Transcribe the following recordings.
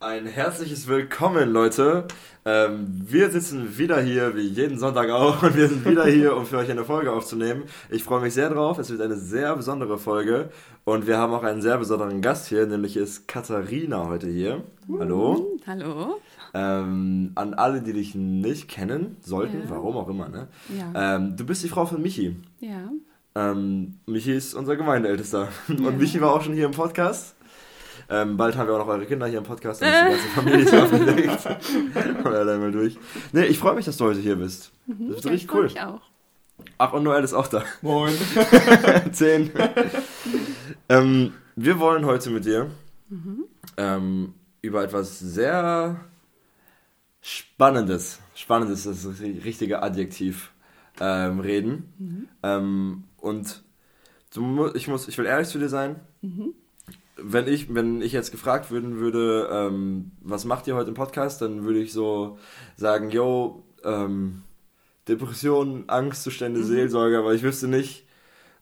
Ein herzliches Willkommen, Leute. Ähm, wir sitzen wieder hier, wie jeden Sonntag auch, und wir sind wieder hier, um für euch eine Folge aufzunehmen. Ich freue mich sehr drauf. Es wird eine sehr besondere Folge. Und wir haben auch einen sehr besonderen Gast hier, nämlich ist Katharina heute hier. Hallo. Hallo. Ähm, an alle, die dich nicht kennen sollten, Ja. warum auch immer, ne? Ja. Ähm, du bist die Frau von Michi. ja. Ähm, Michi ist unser Gemeindeältester. Und Ja. Michi war auch schon hier im Podcast. Ähm, bald haben wir auch noch eure Kinder hier im Podcast. Dann ist die ganze Familie ist aufgelegt. Oder dann mal durch. Nee, ich freue mich, dass du heute hier bist. Das ist ja, richtig ich cool. mich auch. Ach, und Noel ist auch da. Moin. Zehn. ähm, wir wollen heute mit dir ähm, über etwas sehr Spannendes, Spannendes ist das richtige Adjektiv, ähm, reden. Ähm, und du, ich, muss, ich will ehrlich zu dir sein. Wenn ich, wenn ich jetzt gefragt würden würde, ähm, was macht ihr heute im Podcast, dann würde ich so sagen, yo, ähm, Depression, Angstzustände, Seelsorge, aber ich wüsste nicht,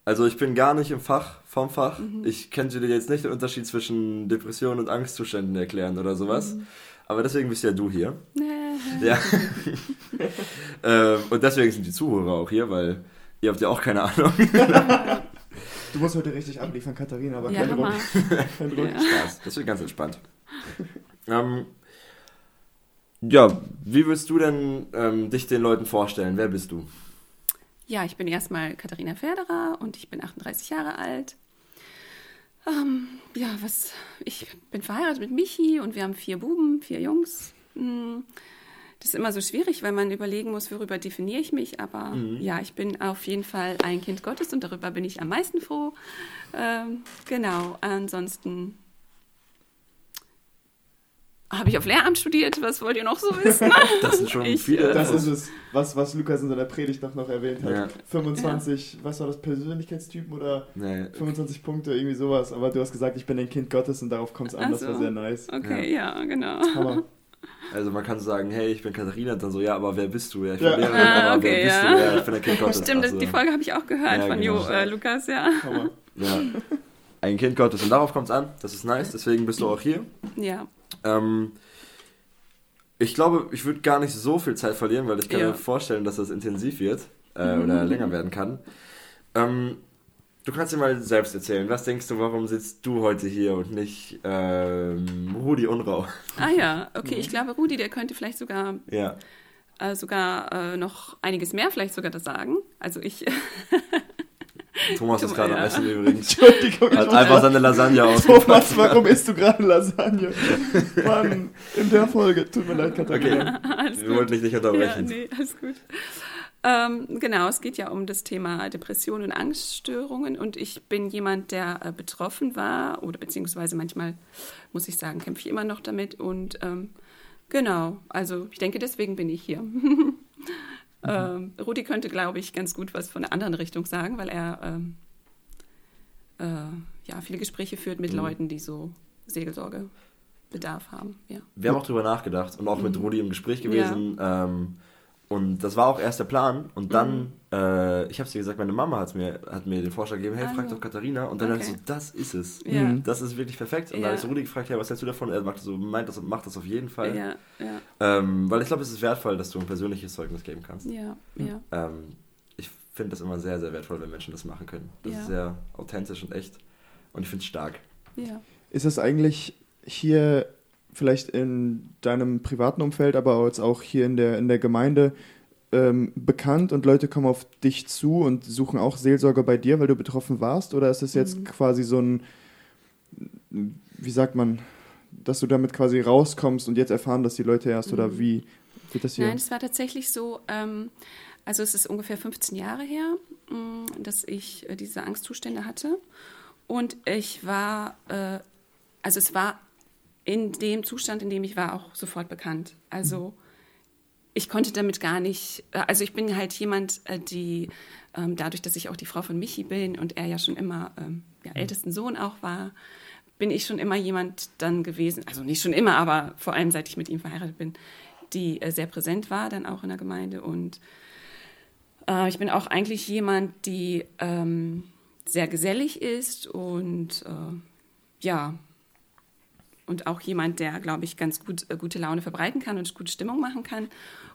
also ich bin gar nicht im Fach, vom Fach. Ich könnte dir jetzt nicht den Unterschied zwischen Depression und Angstzuständen erklären oder sowas. Aber deswegen bist ja du hier. Ja. ähm, und deswegen sind die Zuhörer auch hier, weil ihr habt ja auch keine Ahnung. Du musst heute richtig abliefern, Katharina, aber Ja, kein Druck. Kein Druck. Ja. Spaß. Das wird ganz entspannt. ähm, ja, wie willst du denn ähm, dich den Leuten vorstellen? Wer bist du? Ja, ich bin erstmal Katharina Ferderer und ich bin 38 Jahre alt. Ähm, ja, was, ich bin verheiratet mit Michi und wir haben vier Buben, vier Jungs. Hm, Das ist immer so schwierig, weil man überlegen muss, worüber definiere ich mich. Aber ja, ich bin auf jeden Fall ein Kind Gottes und darüber bin ich am meisten froh. Ähm, genau, ansonsten habe ich auf Lehramt studiert. Was wollt ihr noch so wissen? Das sind schon Ich, viele. äh, Das ist es, was, was Lukas in seiner Predigt doch noch erwähnt hat. Ja. 25, was war das, Persönlichkeitstypen oder nee, 25 Punkte, irgendwie sowas. Aber du hast gesagt, ich bin ein Kind Gottes und darauf kommt es an. Ach Das war sehr nice. Okay, ja, genau. Hammer. Also man kann sagen, hey, ich bin Katharina, und dann so, ja, aber wer bist du? Ja, ich bin Ja. Lehrerin, Ah, aber okay, wer bist ja. du? Ja, ich bin ein Kind Gottes. Stimmt, Also, die Folge habe ich auch gehört Ja, von genau. Jo äh, Lukas, ja. Ja. Ein Kind Gottes. Und darauf kommt es an. Das ist nice, deswegen bist du auch hier. Ja, Ähm, ich glaube, ich würde gar nicht so viel Zeit verlieren, weil ich kann Ja. mir vorstellen, dass das intensiv wird äh, oder länger werden kann. Ähm, du kannst dir mal selbst erzählen. Was denkst du, warum sitzt du heute hier und nicht ähm, Rudi Unrau? ah ja, okay, ich glaube, Rudi, der könnte vielleicht sogar, Ja. äh, sogar äh, noch einiges mehr vielleicht sogar das sagen. Also ich, Thomas ist gerade am ja. Essen übrigens. Entschuldigung, Hat einfach seine Lasagne ausgepackt. Thomas, warum isst du gerade Lasagne? Mann, in der Folge. Tut mir leid, Katharina. alles Wir wollten dich nicht Ja, unterbrechen. nee, alles gut. Ähm, genau, es geht ja um das Thema Depressionen und Angststörungen und ich bin jemand, der äh, betroffen war oder beziehungsweise manchmal, muss ich sagen, kämpfe ich immer noch damit und ähm, genau, also ich denke, deswegen bin ich hier. ähm, Rudi könnte, glaube ich, ganz gut was von einer anderen Richtung sagen, weil er ähm, äh, ja, viele Gespräche führt mit Leuten, die so Seelsorgebedarf haben. Ja. Wir haben auch drüber nachgedacht und auch Mhm. mit Rudi im Gespräch gewesen. Ähm, und das war auch erst der Plan. Und dann, äh, ich habe dir gesagt, meine Mama hat mir, hat mir den Vorschlag gegeben, hey, Mhm. Ah, frag doch Katharina. Und dann dachte ich Okay. so, das ist es. Ja. Mhm. Das ist wirklich perfekt. Und Ja. dann habe ich Rudi gefragt, ja, was hältst du davon? Er macht so, meint das, macht das auf jeden Fall. Ja, ja, Ähm, weil ich glaube, es ist wertvoll, dass du ein persönliches Zeugnis geben kannst. ja, ja. Ähm, ich finde das immer sehr, sehr wertvoll, wenn Menschen das machen können. Das Ja. ist sehr authentisch und echt. Und ich finde es stark. ja. Ist es eigentlich hier vielleicht in deinem privaten Umfeld, aber jetzt auch hier in der, in der Gemeinde ähm, bekannt und Leute kommen auf dich zu und suchen auch Seelsorge bei dir, weil du betroffen warst? Oder ist es jetzt Mhm. quasi so ein, wie sagt man, dass du damit quasi rauskommst und jetzt erfahren, dass die Leute erst oder Mhm. wie wird das hier? Nein, es war tatsächlich so, ähm, also es ist ungefähr 15 Jahre her, mh, dass ich äh, diese Angstzustände hatte. Und ich war, äh, also es war in dem Zustand, in dem ich war, auch sofort bekannt. Also ich konnte damit gar nicht, äh, also ich bin halt jemand, äh, die ähm, dadurch, dass ich auch die Frau von Michi bin und er ja schon immer ähm, ja, ältesten Sohn auch war, bin ich schon immer jemand dann gewesen, also nicht schon immer, aber vor allem seit ich mit ihm verheiratet bin, die äh, sehr präsent war dann auch in der Gemeinde und äh, ich bin auch eigentlich jemand, die ähm, sehr gesellig ist und äh, ja, und auch jemand, der, glaube ich, ganz gut äh, gute Laune verbreiten kann und gute Stimmung machen kann.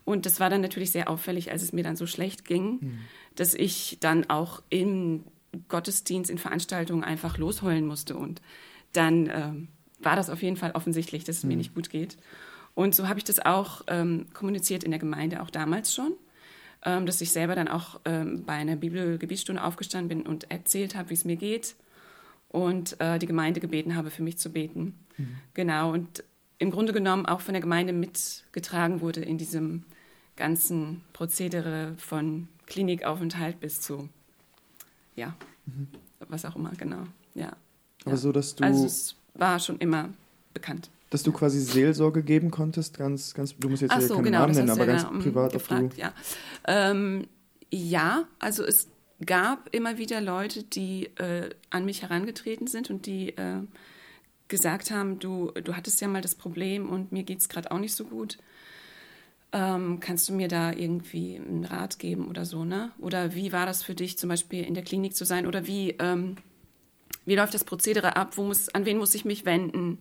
Und das war dann natürlich sehr auffällig, als es mir dann so schlecht ging, mhm. dass ich dann auch im Gottesdienst, in Veranstaltungen einfach losheulen musste. Und dann ähm, war das auf jeden Fall offensichtlich, dass es mhm. mir nicht gut geht. Und so habe ich das auch ähm, kommuniziert in der Gemeinde, auch damals schon, ähm, dass ich selber dann auch ähm, bei einer Bibelgebietsstunde aufgestanden bin und erzählt habe, wie es mir geht und äh, die Gemeinde gebeten habe, für mich zu beten. Mhm. Genau, und im Grunde genommen auch von der Gemeinde mitgetragen wurde in diesem ganzen Prozedere von Klinikaufenthalt bis zu, ja, mhm. was auch immer, genau, ja. Aber ja. so, dass du... Also es war schon immer bekannt. Dass du quasi Seelsorge geben konntest, ganz, ganz, du musst jetzt Ach so, keinen genau, Namen nennen, aber ganz ja, privat gefragt, du... Ja. Ähm, ja, also es gab immer wieder Leute, die äh, an mich herangetreten sind und die äh, gesagt haben, du, du hattest ja mal das Problem und mir geht es gerade auch nicht so gut. Ähm, kannst du mir da irgendwie einen Rat geben oder so, ne? Oder wie war das für dich, zum Beispiel in der Klinik zu sein? Oder wie, ähm, wie läuft das Prozedere ab? Wo muss, an wen muss ich mich wenden,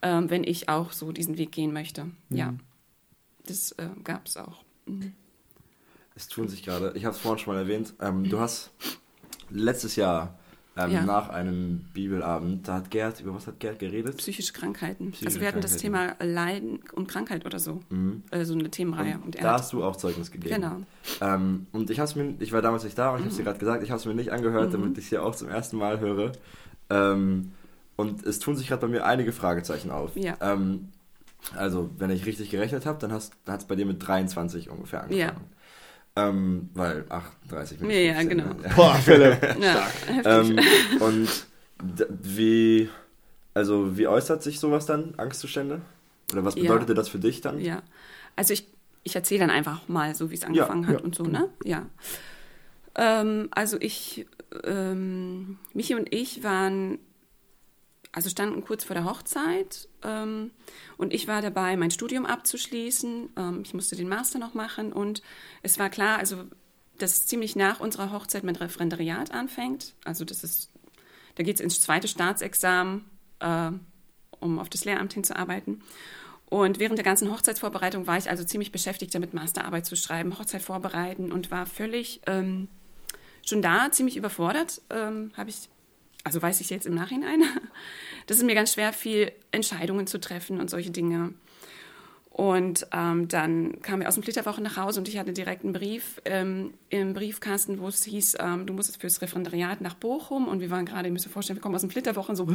ähm, wenn ich auch so diesen Weg gehen möchte? Mhm. Ja, das äh, gab es auch. Mhm. Es tun sich gerade, ich habe es vorhin schon mal erwähnt, ähm, du hast letztes Jahr ähm, ja. nach einem Bibelabend, da hat Gerd, über was hat Gerd geredet? Psychische Krankheiten. Psychische also wir hatten das Thema Leiden und Krankheit oder so. Mhm. Also eine Themenreihe. Und, und da hast du auch Zeugnis gegeben. Genau. Ähm, und ich, mir, ich war damals nicht da und ich habe es dir mhm. gerade gesagt, ich habe es mir nicht angehört, mhm. damit ich es hier auch zum ersten Mal höre. Ähm, und es tun sich gerade bei mir einige Fragezeichen auf. Ja. Ähm, also, wenn ich richtig gerechnet habe, dann, hat es bei dir mit 23 ungefähr angefangen. Ja. Ähm, weil 38 Minuten. Ja, ja, genau. Boah, Philipp. ja, ähm, und wie, also wie äußert sich sowas dann, Angstzustände? Oder was bedeutete ja. das für dich dann? Ja, also ich, ich erzähle dann einfach mal so, wie es angefangen ja, hat und so, ne? Ja. Ähm, also ich, ähm, Michi und ich waren also standen kurz vor der Hochzeit ähm, und ich war dabei, mein Studium abzuschließen. Ähm, ich musste den Master noch machen und es war klar, also dass ziemlich nach unserer Hochzeit mein Referendariat anfängt. Also das ist, da geht es ins zweite Staatsexamen, äh, um auf das Lehramt hinzuarbeiten. Und während der ganzen Hochzeitsvorbereitung war ich also ziemlich beschäftigt damit, Masterarbeit zu schreiben, Hochzeit vorbereiten und war völlig ähm, schon da ziemlich überfordert. Ähm, Habe ich also weiß ich jetzt im Nachhinein, das ist mir ganz schwer fiel, Entscheidungen zu treffen und solche Dinge. Und ähm, dann kam er aus dem Flitterwoche nach Hause und ich hatte direkt einen Brief ähm, im Briefkasten, wo es hieß, ähm, du musst fürs Referendariat nach Bochum. Und wir waren gerade, ihr müsst euch vorstellen, wir kommen aus dem Flitterwoche und so,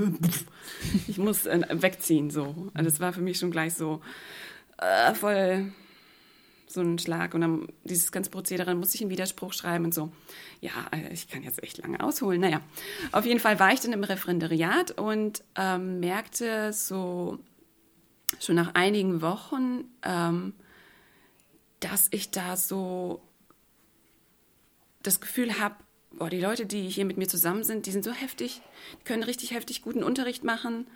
ich muss äh, wegziehen. So. Also das war für mich schon gleich so äh, voll so ein Schlag. Und dann dieses ganze Prozedere, dann musste ich einen Widerspruch schreiben und so. Ja, äh, ich kann jetzt echt lange ausholen. Naja, auf jeden Fall war ich dann im Referendariat und ähm, merkte so schon nach einigen Wochen, ähm, dass ich da so das Gefühl habe, boah, die Leute, die hier mit mir zusammen sind, die sind so heftig, die können richtig heftig guten Unterricht machen.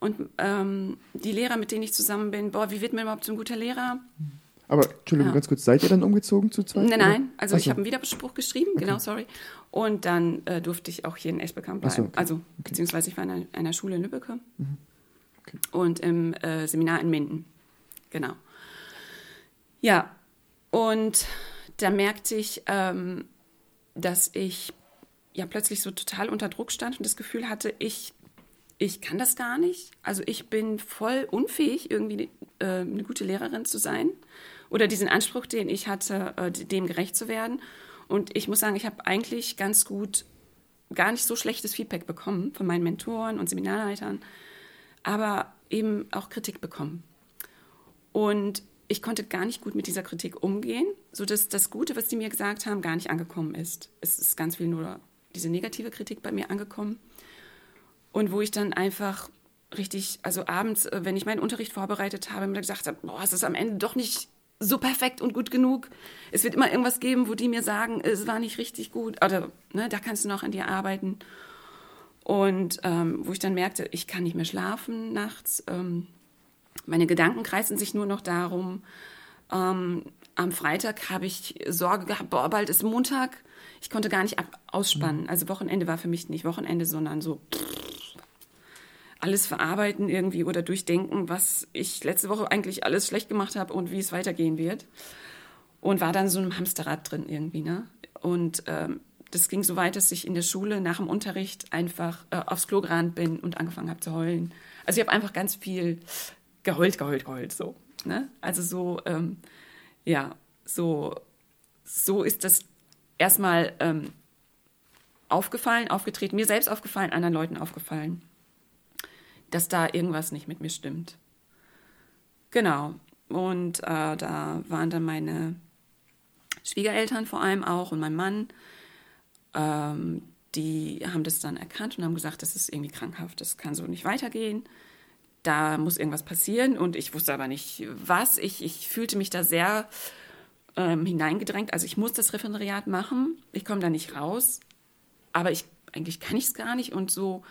Und ähm, die Lehrer, mit denen ich zusammen bin, boah, wie wird man überhaupt so ein guter Lehrer? Mhm aber Entschuldigung, ja. ganz kurz, seid ihr dann umgezogen zu zweit? Nein, nein, also, also. ich habe einen Widerspruch geschrieben, okay. genau, sorry. Und dann äh, durfte ich auch hier in Eschbekamp bleiben. So, okay. Also, okay. beziehungsweise ich war in einer, einer Schule in Lübbecke mhm. und im äh, Seminar in Minden. Genau. Ja, und da merkte ich, ähm, dass ich ja plötzlich so total unter Druck stand und das Gefühl hatte, ich, ich kann das gar nicht. Also ich bin voll unfähig, irgendwie äh, eine gute Lehrerin zu sein oder diesen Anspruch, den ich hatte, äh, dem gerecht zu werden. Und ich muss sagen, ich habe eigentlich ganz gut, gar nicht so schlechtes Feedback bekommen von meinen Mentoren und Seminarleitern, aber eben auch Kritik bekommen. Und ich konnte gar nicht gut mit dieser Kritik umgehen, sodass das Gute, was die mir gesagt haben, gar nicht angekommen ist. Es ist ganz viel nur diese negative Kritik bei mir angekommen. Und wo ich dann einfach richtig, also abends, äh, wenn ich meinen Unterricht vorbereitet habe, mir gesagt habe, boah, es ist am Ende doch nicht so perfekt und gut genug. Es wird immer irgendwas geben, wo die mir sagen, es war nicht richtig gut oder ne, da kannst du noch an dir arbeiten. Und ähm, wo ich dann merkte, ich kann nicht mehr schlafen nachts. Ähm, meine Gedanken kreisen sich nur noch darum. Ähm, am Freitag habe ich Sorge gehabt, boah, bald ist Montag. Ich konnte gar nicht ab ausspannen. Also Wochenende war für mich nicht Wochenende, sondern so. Alles verarbeiten irgendwie oder durchdenken, was ich letzte Woche eigentlich alles schlecht gemacht habe und wie es weitergehen wird. Und war dann so einem Hamsterrad drin irgendwie, ne? Und ähm, das ging so weit, dass ich in der Schule nach dem Unterricht einfach äh, aufs Klo gerannt bin und angefangen habe zu heulen. Also ich habe einfach ganz viel geheult, geheult, geheult, so. Ne? Also so, ähm, ja, so, so ist das erstmal ähm, aufgefallen, aufgetreten, mir selbst aufgefallen, anderen Leuten aufgefallen, dass da irgendwas nicht mit mir stimmt. Genau. Und äh, da waren dann meine Schwiegereltern vor allem auch und mein Mann. Ähm, die haben das dann erkannt und haben gesagt, das ist irgendwie krankhaft, das kann so nicht weitergehen. Da muss irgendwas passieren und ich wusste aber nicht, was. Ich, ich fühlte mich da sehr ähm, hineingedrängt. Also ich muss das Referendariat machen, ich komme da nicht raus, aber ich, eigentlich kann ich es gar nicht und so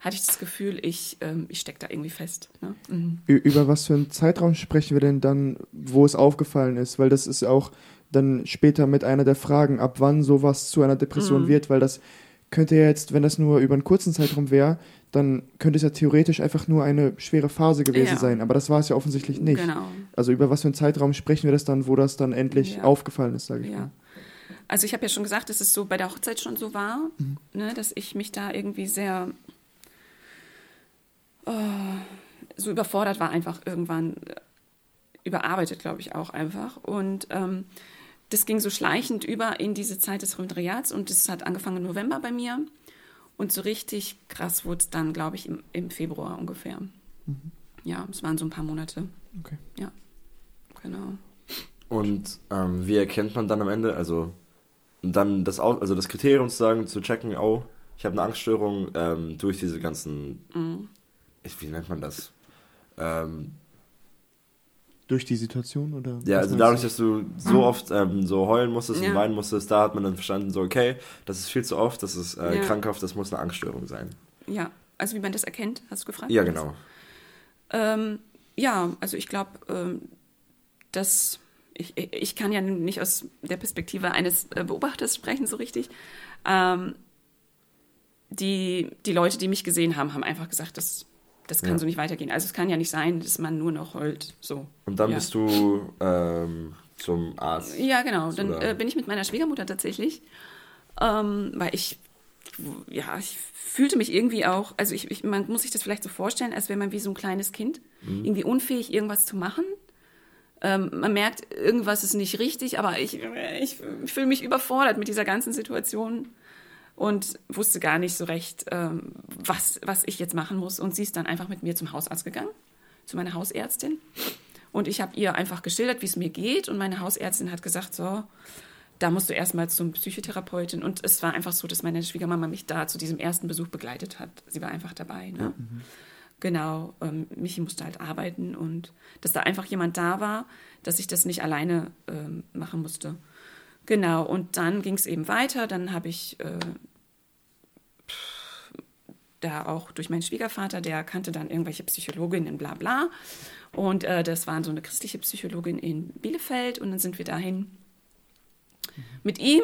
hatte ich das Gefühl, ich, ähm, ich stecke da irgendwie fest. Ne? Mhm. Über was für einen Zeitraum sprechen wir denn dann, wo es aufgefallen ist? Weil das ist auch dann später mit einer der Fragen, ab wann sowas zu einer Depression mhm. wird, weil das könnte ja jetzt, wenn das nur über einen kurzen Zeitraum wäre, dann könnte es ja theoretisch einfach nur eine schwere Phase gewesen ja. sein. Aber das war es ja offensichtlich nicht. Genau. Also über was für einen Zeitraum sprechen wir das dann, wo das dann endlich ja. aufgefallen ist, sage ich ja. mal. Also ich habe ja schon gesagt, dass es so bei der Hochzeit schon so war, mhm. ne, dass ich mich da irgendwie sehr oh, so überfordert war, einfach irgendwann äh, überarbeitet, glaube ich, auch einfach. Und ähm, das ging so schleichend über in diese Zeit des Referendariats und das hat angefangen im November bei mir. Und so richtig krass wurde es dann, glaube ich, im, im, Februar ungefähr. Mhm. Ja, es waren so ein paar Monate. Okay. Ja, genau. Und ähm, wie erkennt man dann am Ende, also dann das, also das Kriterium zu sagen, zu checken, oh, ich habe eine Angststörung ähm, durch diese ganzen, mhm. Wie nennt man das? Ähm, durch die Situation oder? Ja, also dadurch, dass du so oft ähm, so heulen musstest ja. und weinen musstest, da hat man dann verstanden, so okay, das ist viel zu oft, das ist äh, ja. krankhaft, das muss eine Angststörung sein. Ja, also wie man das erkennt, hast du gefragt? Ja, genau. Ähm, ja, also ich glaube, ähm, dass ich, ich kann ja nicht aus der Perspektive eines äh, Beobachters sprechen so richtig. Ähm, die, die Leute, die mich gesehen haben, haben einfach gesagt, das, das kann ja. so nicht weitergehen. Also es kann ja nicht sein, dass man nur noch heult. So. Und dann ja. bist du ähm, zum Arzt. Ja, genau. Dann äh, bin ich mit meiner Schwiegermutter tatsächlich, ähm, weil ich ja, ich fühlte mich irgendwie auch, also ich, ich, man muss sich das vielleicht so vorstellen, als wäre man wie so ein kleines Kind, mhm. irgendwie unfähig, irgendwas zu machen. Ähm, man merkt, irgendwas ist nicht richtig, aber ich, ich, ich fühle mich überfordert mit dieser ganzen Situation und wusste gar nicht so recht, ähm, was, was ich jetzt machen muss. Und sie ist dann einfach mit mir zum Hausarzt gegangen, zu meiner Hausärztin. Und ich habe ihr einfach geschildert, wie es mir geht. Und meine Hausärztin hat gesagt, so, da musst du erstmal zum Psychotherapeutin. Und es war einfach so, dass meine Schwiegermama mich da zu diesem ersten Besuch begleitet hat. Sie war einfach dabei. Ne? Mhm. Genau, ähm, Michi musste halt arbeiten und dass da einfach jemand da war, dass ich das nicht alleine ähm, machen musste. Genau, und dann ging es eben weiter. Dann habe ich äh, da auch durch meinen Schwiegervater, der kannte dann irgendwelche Psychologinnen, bla bla. Und äh, das waren so eine christliche Psychologin in Bielefeld. Und dann sind wir dahin mhm. mit ihm.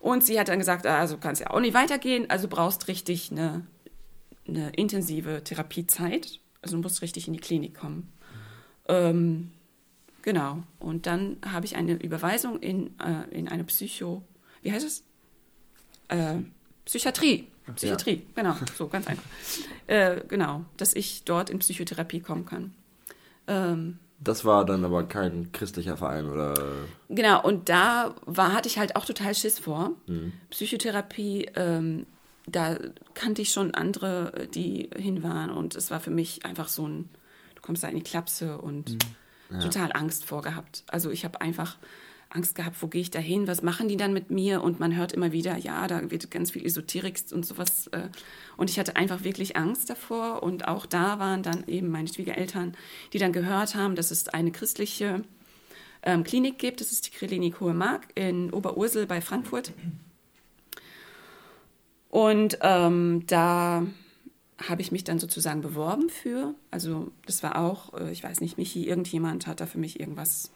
Und sie hat dann gesagt, ah, also kann es ja auch nicht weitergehen. Also brauchst richtig eine eine intensive Therapiezeit. Also du musst richtig in die Klinik kommen. Ähm, genau. Und dann habe ich eine Überweisung in, äh, in eine Psycho, wie heißt es? Äh, Psychiatrie. Psychiatrie, ja. genau, so ganz einfach. Äh, genau, dass ich dort in Psychotherapie kommen kann. Ähm, das war dann aber kein christlicher Verein, oder? Genau, und da war, hatte ich halt auch total Schiss vor. Mhm. Psychotherapie ähm, da kannte ich schon andere, die hin waren und es war für mich einfach so ein, du kommst da in die Klapse und mhm. ja. total Angst vorgehabt. Also ich habe einfach Angst gehabt, wo gehe ich da hin, was machen die dann mit mir? Und man hört immer wieder, ja, da wird ganz viel Esoterik und sowas äh, und ich hatte einfach wirklich Angst davor. Und auch da waren dann eben meine Schwiegereltern, die dann gehört haben, dass es eine christliche ähm, Klinik gibt, das ist die Klinik Hohe Mark in Oberursel bei Frankfurt. Und ähm, da habe ich mich dann sozusagen beworben für. Also das war auch, äh, ich weiß nicht, Michi, irgendjemand hat da für mich irgendwas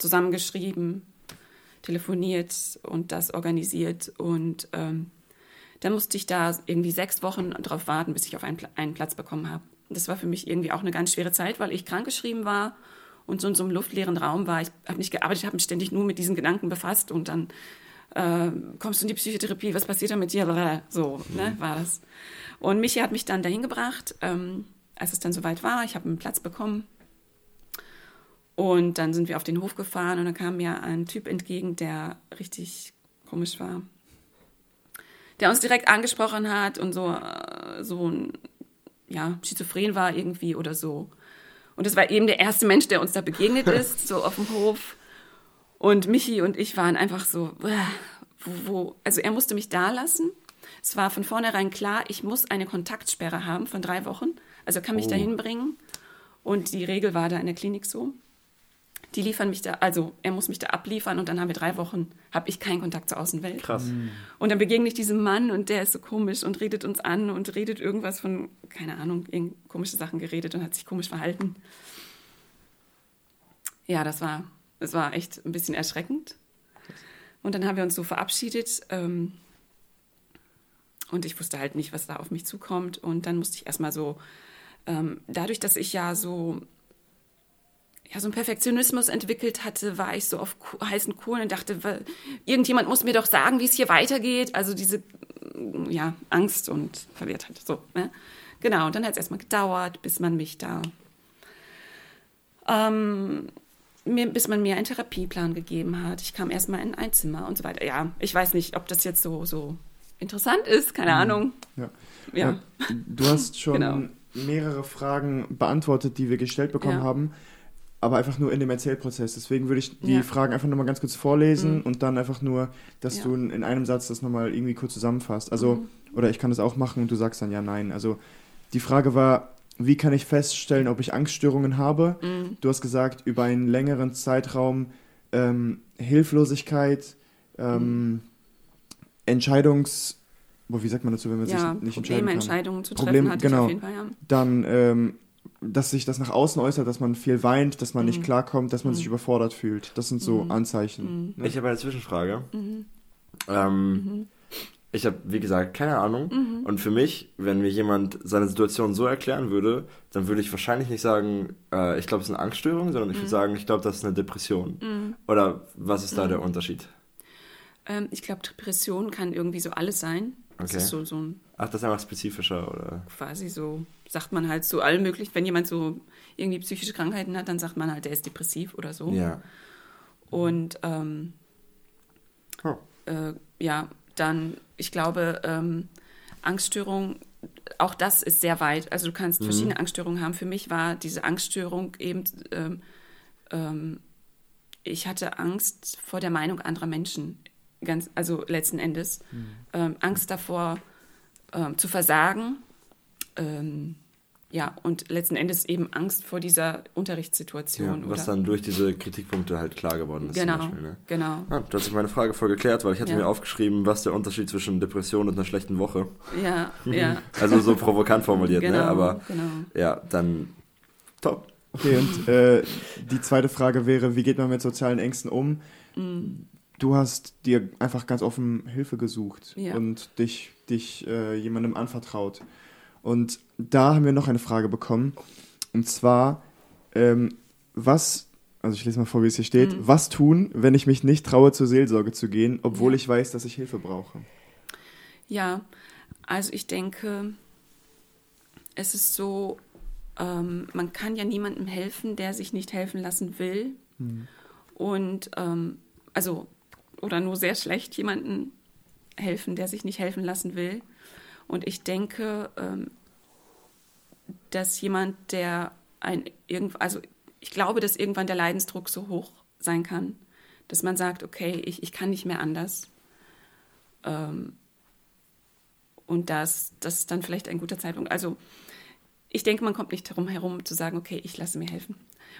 zusammengeschrieben, telefoniert und das organisiert. Und ähm, dann musste ich da irgendwie sechs Wochen drauf warten, bis ich auf einen, einen Platz bekommen habe. Das war für mich irgendwie auch eine ganz schwere Zeit, weil ich krankgeschrieben war und so in so einem luftleeren Raum war. Ich habe nicht gearbeitet, habe mich ständig nur mit diesen Gedanken befasst und dann äh, kommst du in die Psychotherapie, was passiert da mit dir? So ne, war das. Und Michi hat mich dann dahin gebracht, ähm, als es dann soweit war. Ich habe einen Platz bekommen. Und dann sind wir auf den Hof gefahren und dann kam mir ein Typ entgegen, der richtig komisch war. Der uns direkt angesprochen hat und so, äh, so ja, schizophren war irgendwie oder so. Und es war eben der erste Mensch, der uns da begegnet ist, so auf dem Hof. Und Michi und ich waren einfach so, wo, wo, also er musste mich da lassen. Es war von vornherein klar, ich muss eine Kontaktsperre haben von drei Wochen. Also kann mich oh. dahin bringen. Und die Regel war da in der Klinik so. Die liefern mich da, also er muss mich da abliefern und dann haben wir drei Wochen, habe ich keinen Kontakt zur Außenwelt. Krass. Mhm. Und dann begegne ich diesem Mann und der ist so komisch und redet uns an und redet irgendwas von, keine Ahnung, komische Sachen geredet und hat sich komisch verhalten. Ja, das war es war echt ein bisschen erschreckend. Und dann haben wir uns so verabschiedet. Ähm, und ich wusste halt nicht, was da auf mich zukommt. Und dann musste ich erstmal so, ähm, dadurch, dass ich ja so, ja, so einen Perfektionismus entwickelt hatte, war ich so auf heißen Kohlen und dachte, irgendjemand muss mir doch sagen, wie es hier weitergeht. Also diese, ja, Angst und Verwirrtheit. So, ne? Genau, und dann hat es erstmal gedauert, bis man mich da ähm, mir, bis man mir einen Therapieplan gegeben hat. Ich kam erstmal in ein Zimmer und so weiter. Ja, ich weiß nicht, ob das jetzt so, so interessant ist, keine mhm. Ahnung. Ja. ja. Du hast schon genau. mehrere Fragen beantwortet, die wir gestellt bekommen ja. haben, aber einfach nur in dem Erzählprozess. Deswegen würde ich die ja. Fragen einfach nochmal ganz kurz vorlesen mhm. und dann einfach nur, dass du in einem Satz das nochmal irgendwie kurz zusammenfasst. Also, mhm. oder ich kann das auch machen und du sagst dann ja, nein. Also, die Frage war, wie kann ich feststellen, ob ich Angststörungen habe? Mhm. Du hast gesagt, über einen längeren Zeitraum ähm, Hilflosigkeit, ähm. Entscheidungs... Boah, wie sagt man dazu, wenn man ja, sich nicht Probleme, entscheiden kann? Entscheidungen zu Problem, treffen hatte genau. Fall, ja. Dann, ähm, dass sich das nach außen äußert, dass man viel weint, dass man mhm. nicht klarkommt, dass man sich mhm. überfordert fühlt. Das sind so mhm. Anzeichen. Ne? Ich habe eine Zwischenfrage. Mhm. Ähm, ich habe, wie gesagt, keine Ahnung. Mhm. Und für mich, wenn mir jemand seine Situation so erklären würde, dann würde ich wahrscheinlich nicht sagen, äh, ich glaube, es ist eine Angststörung, sondern ich mhm. würde sagen, ich glaube, das ist eine Depression. Mhm. Oder was ist da der mhm. Unterschied? Ähm, ich glaube, Depression kann irgendwie so alles sein. Okay. Das so, so Ach, das ist einfach spezifischer, oder? Quasi so, sagt man halt so allem möglich. Wenn jemand so irgendwie psychische Krankheiten hat, dann sagt man halt, der ist depressiv oder so. Ja. Und ähm, oh. äh, ja, dann, ich glaube, ähm, Angststörung, auch das ist sehr weit. Also du kannst mhm. verschiedene Angststörungen haben. Für mich war diese Angststörung eben, ähm, ähm, ich hatte Angst vor der Meinung anderer Menschen, ganz, also letzten Endes. Mhm. Ähm, Angst davor ähm, zu versagen. Ähm, ja, und letzten Endes eben Angst vor dieser Unterrichtssituation. Ja, was oder? dann durch diese Kritikpunkte halt klar geworden ist. Genau, Beispiel, ne? genau. Ah, da hat sich meine Frage voll geklärt, weil ich hatte ja. mir aufgeschrieben, was der Unterschied zwischen Depression und einer schlechten Woche. Ja, ja. Also so provokant formuliert, ne? genau, ne? Aber genau. ja, dann top. Okay, und äh, die zweite Frage wäre, wie geht man mit sozialen Ängsten um? Mhm. Du hast dir einfach ganz offen Hilfe gesucht ja. und dich, dich äh, jemandem anvertraut. Und da haben wir noch eine Frage bekommen. Und zwar, ähm, was, also ich lese mal vor, wie es hier steht, mhm. was tun, wenn ich mich nicht traue, zur Seelsorge zu gehen, obwohl ja. ich weiß, dass ich Hilfe brauche? Ja, also ich denke, es ist so, ähm, man kann ja niemandem helfen, der sich nicht helfen lassen will. Mhm. Und ähm, also, oder nur sehr schlecht jemandem helfen, der sich nicht helfen lassen will. Und ich denke, ähm, dass jemand, der ein also ich glaube, dass irgendwann der Leidensdruck so hoch sein kann, dass man sagt, okay, ich, ich kann nicht mehr anders. Ähm, und das, das ist dann vielleicht ein guter Zeitpunkt. Also ich denke, man kommt nicht darum herum zu sagen, okay, ich lasse mir helfen.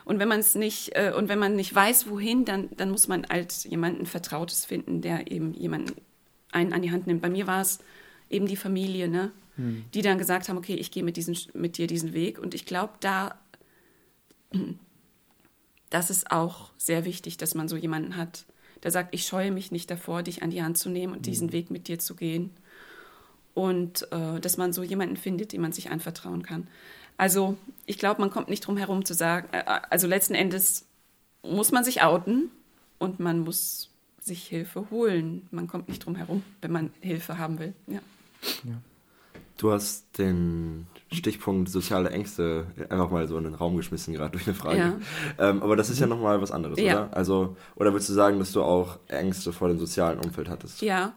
Und wenn man es nicht, äh, und wenn man nicht weiß, wohin, dann, dann muss man als jemanden Vertrautes finden, der eben jemanden einen an die Hand nimmt. Bei mir war es eben die Familie, ne? Hm. die dann gesagt haben, okay, ich gehe mit, mit dir diesen Weg. Und ich glaube, da, das ist auch sehr wichtig, dass man so jemanden hat, der sagt, ich scheue mich nicht davor, dich an die Hand zu nehmen und diesen hm. Weg mit dir zu gehen. Und äh, dass man so jemanden findet, dem man sich anvertrauen kann. Also ich glaube, man kommt nicht drum herum zu sagen, äh, also letzten Endes muss man sich outen und man muss sich Hilfe holen. Man kommt nicht drum herum, wenn man Hilfe haben will. Ja. Ja. Du hast den Stichpunkt soziale Ängste einfach mal so in den Raum geschmissen, gerade durch eine Frage. Ja. Ähm, aber das ist ja nochmal was anderes, Ja. oder? Also, oder würdest du sagen, dass du auch Ängste vor dem sozialen Umfeld hattest? Ja,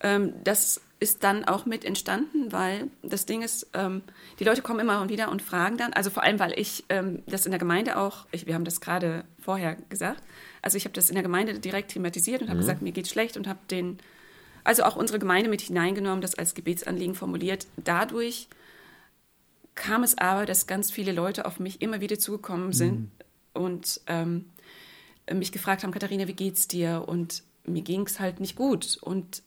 ähm, das ist dann auch mit entstanden, weil das Ding ist, ähm, die Leute kommen immer und wieder und fragen dann, also vor allem, weil ich ähm, das in der Gemeinde auch, ich, wir haben das gerade vorher gesagt, also ich habe das in der Gemeinde direkt thematisiert und habe gesagt, mir geht's schlecht und habe den, also auch unsere Gemeinde mit hineingenommen, das als Gebetsanliegen formuliert. Dadurch kam es aber, dass ganz viele Leute auf mich immer wieder zugekommen sind und ähm, mich gefragt haben, Katharina, wie geht's dir? Und mir ging's halt nicht gut. Und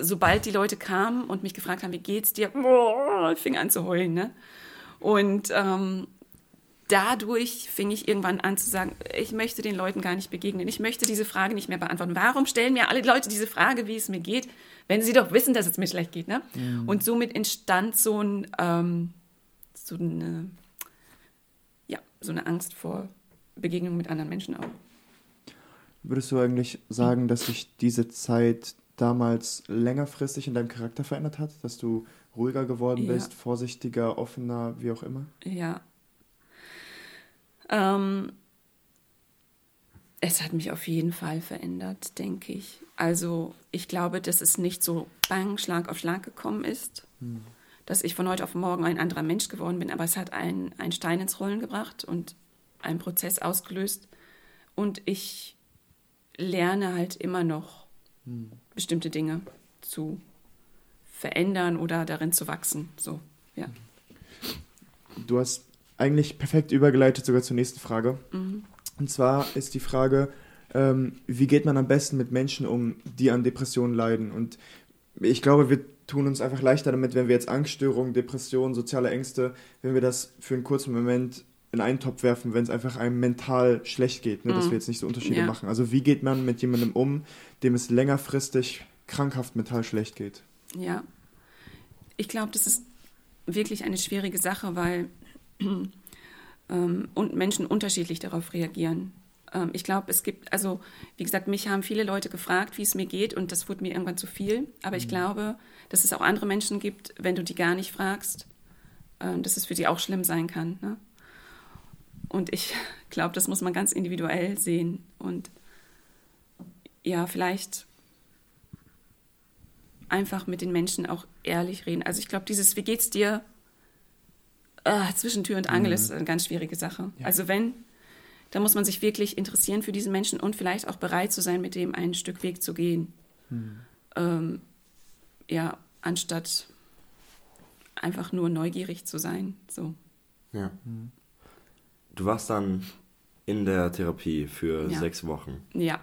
sobald die Leute kamen und mich gefragt haben, wie geht's dir, boah, ich fing an zu heulen. Ne? Und ähm, dadurch fing ich irgendwann an zu sagen, ich möchte den Leuten gar nicht begegnen. Ich möchte diese Frage nicht mehr beantworten. Warum stellen mir alle Leute diese Frage, wie es mir geht, wenn sie doch wissen, dass es mir schlecht geht? Ne? Und somit entstand so, ein, ähm, so, eine, ja, so eine Angst vor Begegnung mit anderen Menschen auch. Würdest du eigentlich sagen, dass sich diese Zeit damals längerfristig in deinem Charakter verändert hat? Dass du ruhiger geworden Ja. bist, vorsichtiger, offener, wie auch immer? Ja. Ähm, es hat mich auf jeden Fall verändert, denke ich. Also ich glaube, dass es nicht so bang, Schlag auf Schlag gekommen ist, dass ich von heute auf morgen ein anderer Mensch geworden bin, aber es hat einen, einen Stein ins Rollen gebracht und einen Prozess ausgelöst. Und ich lerne halt immer noch bestimmte Dinge zu verändern oder darin zu wachsen. So, ja. Du hast eigentlich perfekt übergeleitet sogar zur nächsten Frage. Mhm. Und zwar ist die Frage, ähm, wie geht man am besten mit Menschen um, die an Depressionen leiden? Und ich glaube, wir tun uns einfach leichter damit, wenn wir jetzt Angststörungen, Depressionen, soziale Ängste, wenn wir das für einen kurzen Moment in einen Topf werfen, wenn es einfach einem mental schlecht geht, ne? dass Mhm. wir jetzt nicht so Unterschiede Ja. machen. Also wie geht man mit jemandem um, dem es längerfristig krankhaft mental schlecht geht? Ja, ich glaube, das ist wirklich eine schwierige Sache, weil ähm, und Menschen unterschiedlich darauf reagieren. Ähm, ich glaube, es gibt, also wie gesagt, mich haben viele Leute gefragt, wie es mir geht und das wurde mir irgendwann zu viel. Aber ich glaube, dass es auch andere Menschen gibt, wenn du die gar nicht fragst, ähm, dass es für die auch schlimm sein kann. Ne? Und ich glaube, das muss man ganz individuell sehen und ja, vielleicht einfach mit den Menschen auch ehrlich reden. Also ich glaube, dieses Wie geht's dir ah, zwischen Tür und Angel ist eine ganz schwierige Sache. Ja. Also wenn, dann muss man sich wirklich interessieren für diesen Menschen und vielleicht auch bereit zu sein, mit dem ein Stück Weg zu gehen. Ähm, ja, anstatt einfach nur neugierig zu sein. So. Ja. Du warst dann in der Therapie für Ja. sechs Wochen Ja.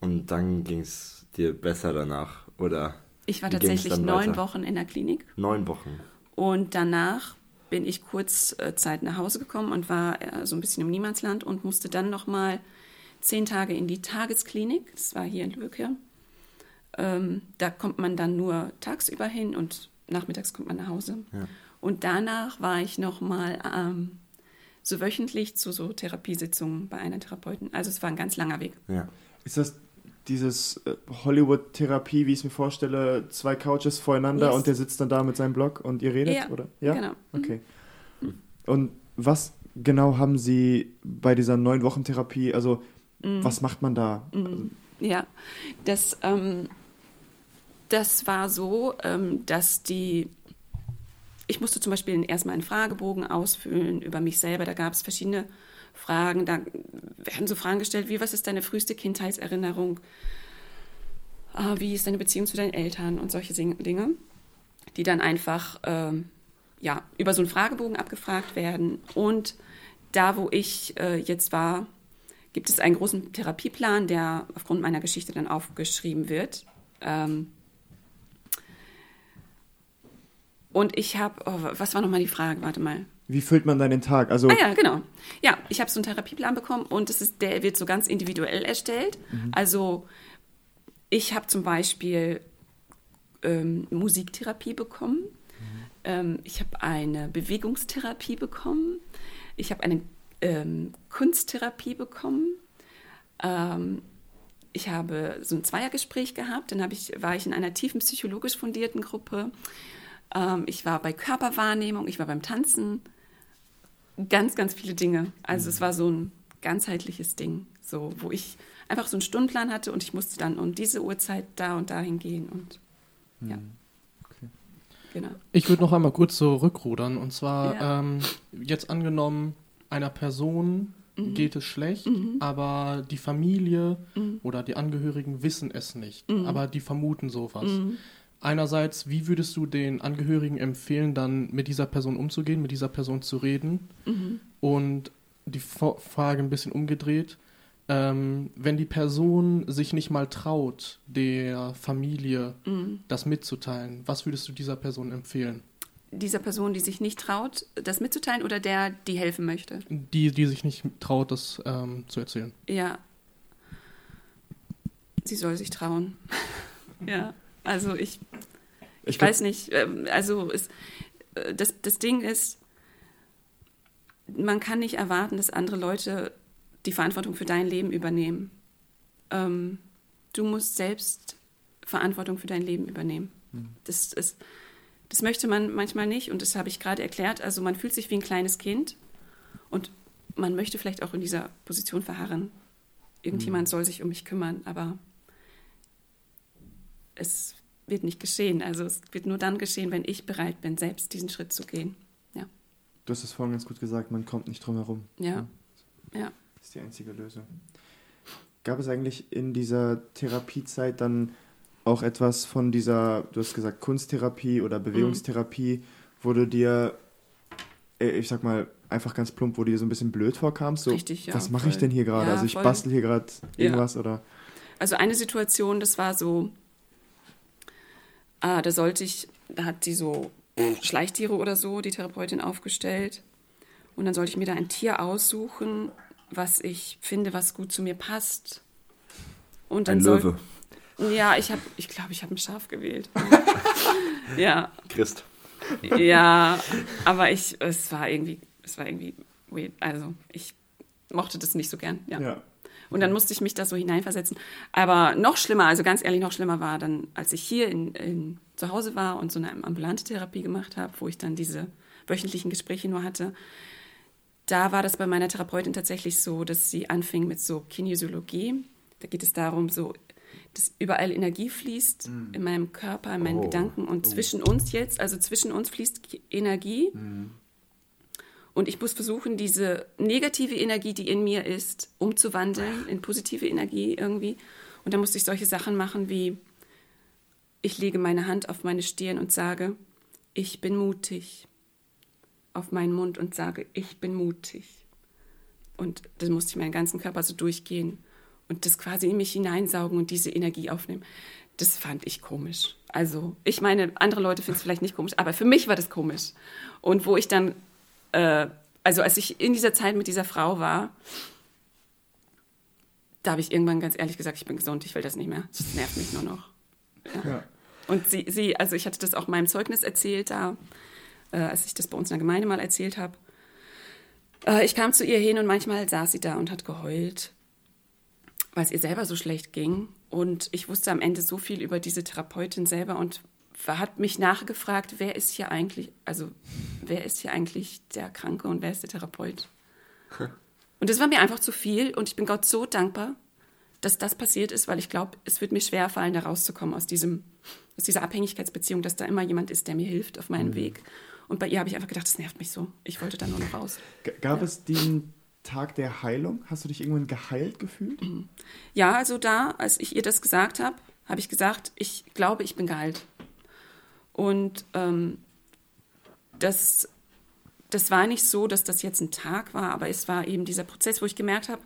und dann ging es dir besser danach, oder? Ich war tatsächlich neun weiter? Wochen in der Klinik. Neun Wochen. Und danach bin ich kurz äh, Zeit nach Hause gekommen und war äh, so ein bisschen im Niemandsland und musste dann noch mal zehn Tage in die Tagesklinik. Das war hier in Lübeck. Ähm, da kommt man dann nur tagsüber hin und nachmittags kommt man nach Hause. Ja. Und danach war ich noch mal ähm, so wöchentlich zu so Therapiesitzungen bei einer Therapeuten. Also es war ein ganz langer Weg. Ja. Ist das dieses äh, Hollywood-Therapie, wie ich es mir vorstelle, zwei Couches voreinander Yes. und der sitzt dann da mit seinem Blog und ihr redet, Ja, oder? genau. Okay. Und was genau haben Sie bei dieser neun Wochen Therapie, also Mhm. was macht man da? Ja, das, ähm, das war so, ähm, dass die, ich musste zum Beispiel erstmal einen Fragebogen ausfüllen über mich selber. Da gab es verschiedene Fragen. Da werden so Fragen gestellt wie, was ist deine früheste Kindheitserinnerung? Ah, wie ist deine Beziehung zu deinen Eltern und solche Dinge, die dann einfach ähm, ja, über so einen Fragebogen abgefragt werden. Und da, wo ich äh, jetzt war, gibt es einen großen Therapieplan, der aufgrund meiner Geschichte dann aufgeschrieben wird. Ähm und ich habe, oh, was war nochmal die Frage? Warte mal. Wie füllt man dann den Tag? Also Ah ja, genau. Ja, ich habe so einen Therapieplan bekommen und das ist, der wird so ganz individuell erstellt. Also ich habe zum Beispiel ähm, Musiktherapie bekommen. Ähm, ich habe eine Bewegungstherapie bekommen. Ich habe eine ähm, Kunsttherapie bekommen. Ähm, ich habe so ein Zweiergespräch gehabt. Dann ich, war ich in einer tiefen psychologisch fundierten Gruppe. Ähm, ich war bei Körperwahrnehmung. Ich war beim Tanzen. Ganz, ganz viele Dinge. Also es war so ein ganzheitliches Ding, so wo ich einfach so einen Stundenplan hatte und ich musste dann um diese Uhrzeit da und dahin gehen und ja. Okay. Genau. Ich würde noch einmal kurz zurückrudern und zwar ja. ähm, jetzt angenommen, einer Person mhm. geht es schlecht, mhm. aber die Familie mhm. oder die Angehörigen wissen es nicht, mhm. aber die vermuten sowas. Einerseits, wie würdest du den Angehörigen empfehlen, dann mit dieser Person umzugehen, mit dieser Person zu reden? Mhm. Und die Frage ein bisschen umgedreht, ähm, wenn die Person sich nicht mal traut, der Familie mhm. das mitzuteilen, was würdest du dieser Person empfehlen? Dieser Person, die sich nicht traut, das mitzuteilen oder der, die helfen möchte? Die, die sich nicht traut, das ähm, zu erzählen. Ja. Sie soll sich trauen. ja, also ich, ich, ich weiß nicht. Ähm, also es, äh, das, das Ding ist, man kann nicht erwarten, dass andere Leute die Verantwortung für dein Leben übernehmen. Ähm, du musst selbst Verantwortung für dein Leben übernehmen. Mhm. Das, ist, das möchte man manchmal nicht und das habe ich gerade erklärt. Also man fühlt sich wie ein kleines Kind und man möchte vielleicht auch in dieser Position verharren. Irgendjemand mhm. soll sich um mich kümmern, aber es wird nicht geschehen. Also es wird nur dann geschehen, wenn ich bereit bin, selbst diesen Schritt zu gehen. Ja. Du hast es vorhin ganz gut gesagt, man kommt nicht drum herum. Ja. ja. ja ist die einzige Lösung. Gab es eigentlich in dieser Therapiezeit dann auch etwas von dieser, du hast gesagt, Kunsttherapie oder Bewegungstherapie, mhm. wo du dir, äh, ich sag mal, einfach ganz plump, wo du dir so ein bisschen blöd vorkamst? So, Richtig, ja. Was mache ich denn hier gerade? Ja, also ich voll. bastel hier gerade irgendwas ja. oder. Also eine Situation, das war so, ah, da sollte ich, da hat die so Schleichtiere oder so, die Therapeutin aufgestellt. Und dann sollte ich mir da ein Tier aussuchen was ich finde, was gut zu mir passt. Und dann ein Löwe. ja, ich habe, ich glaube, ich habe ein Schaf gewählt. ja. Christ. Ja, aber ich, es war irgendwie, es war irgendwie weird. Also ich mochte das nicht so gern. Ja. ja. Und dann musste ich mich da so hineinversetzen. Aber noch schlimmer, also ganz ehrlich, noch schlimmer war dann, als ich hier in, in zu Hause war und so eine ambulante Therapie gemacht habe, wo ich dann diese wöchentlichen Gespräche nur hatte da war das bei meiner Therapeutin tatsächlich so, dass sie anfing mit so Kinesiologie. Da geht es darum, so, dass überall Energie fließt mm. in meinem Körper, in meinen oh. Gedanken und oh. zwischen uns jetzt, also zwischen uns fließt Energie. Mm. Und ich muss versuchen, diese negative Energie, die in mir ist, umzuwandeln in positive Energie irgendwie. Und da musste ich solche Sachen machen wie, ich lege meine Hand auf meine Stirn und sage, ich bin mutig auf meinen Mund und sage, ich bin mutig. Und dann musste ich meinen ganzen Körper so durchgehen und das quasi in mich hineinsaugen und diese Energie aufnehmen. Das fand ich komisch. Also, ich meine, andere Leute finden es vielleicht nicht komisch, aber für mich war das komisch. Und wo ich dann, äh, also als ich in dieser Zeit mit dieser Frau war, da habe ich irgendwann ganz ehrlich gesagt, ich bin gesund, ich will das nicht mehr. Das nervt mich nur noch. Ja. Ja. Und sie, sie, also ich hatte das auch meinem Zeugnis erzählt da äh, als ich das bei uns in der Gemeinde mal erzählt habe. Äh, ich kam zu ihr hin und manchmal saß sie da und hat geheult, weil es ihr selber so schlecht ging. Und ich wusste am Ende so viel über diese Therapeutin selber und hat mich nachgefragt, wer ist hier eigentlich, also wer ist hier eigentlich der Kranke und wer ist der Therapeut? Und das war mir einfach zu viel und ich bin Gott so dankbar, dass das passiert ist, weil ich glaube, es wird mir schwer fallen, da rauszukommen aus diesem, aus dieser Abhängigkeitsbeziehung, dass da immer jemand ist, der mir hilft auf meinem mhm. Weg. Und bei ihr habe ich einfach gedacht, das nervt mich so. Ich wollte da nur noch raus. Gab ja. es den Tag der Heilung? Hast du dich irgendwann geheilt gefühlt? Mhm. Ja, also da, als ich ihr das gesagt habe, habe ich gesagt, ich glaube, ich bin geheilt. Und ähm, das, das war nicht so, dass das jetzt ein Tag war, aber es war eben dieser Prozess, wo ich gemerkt habe,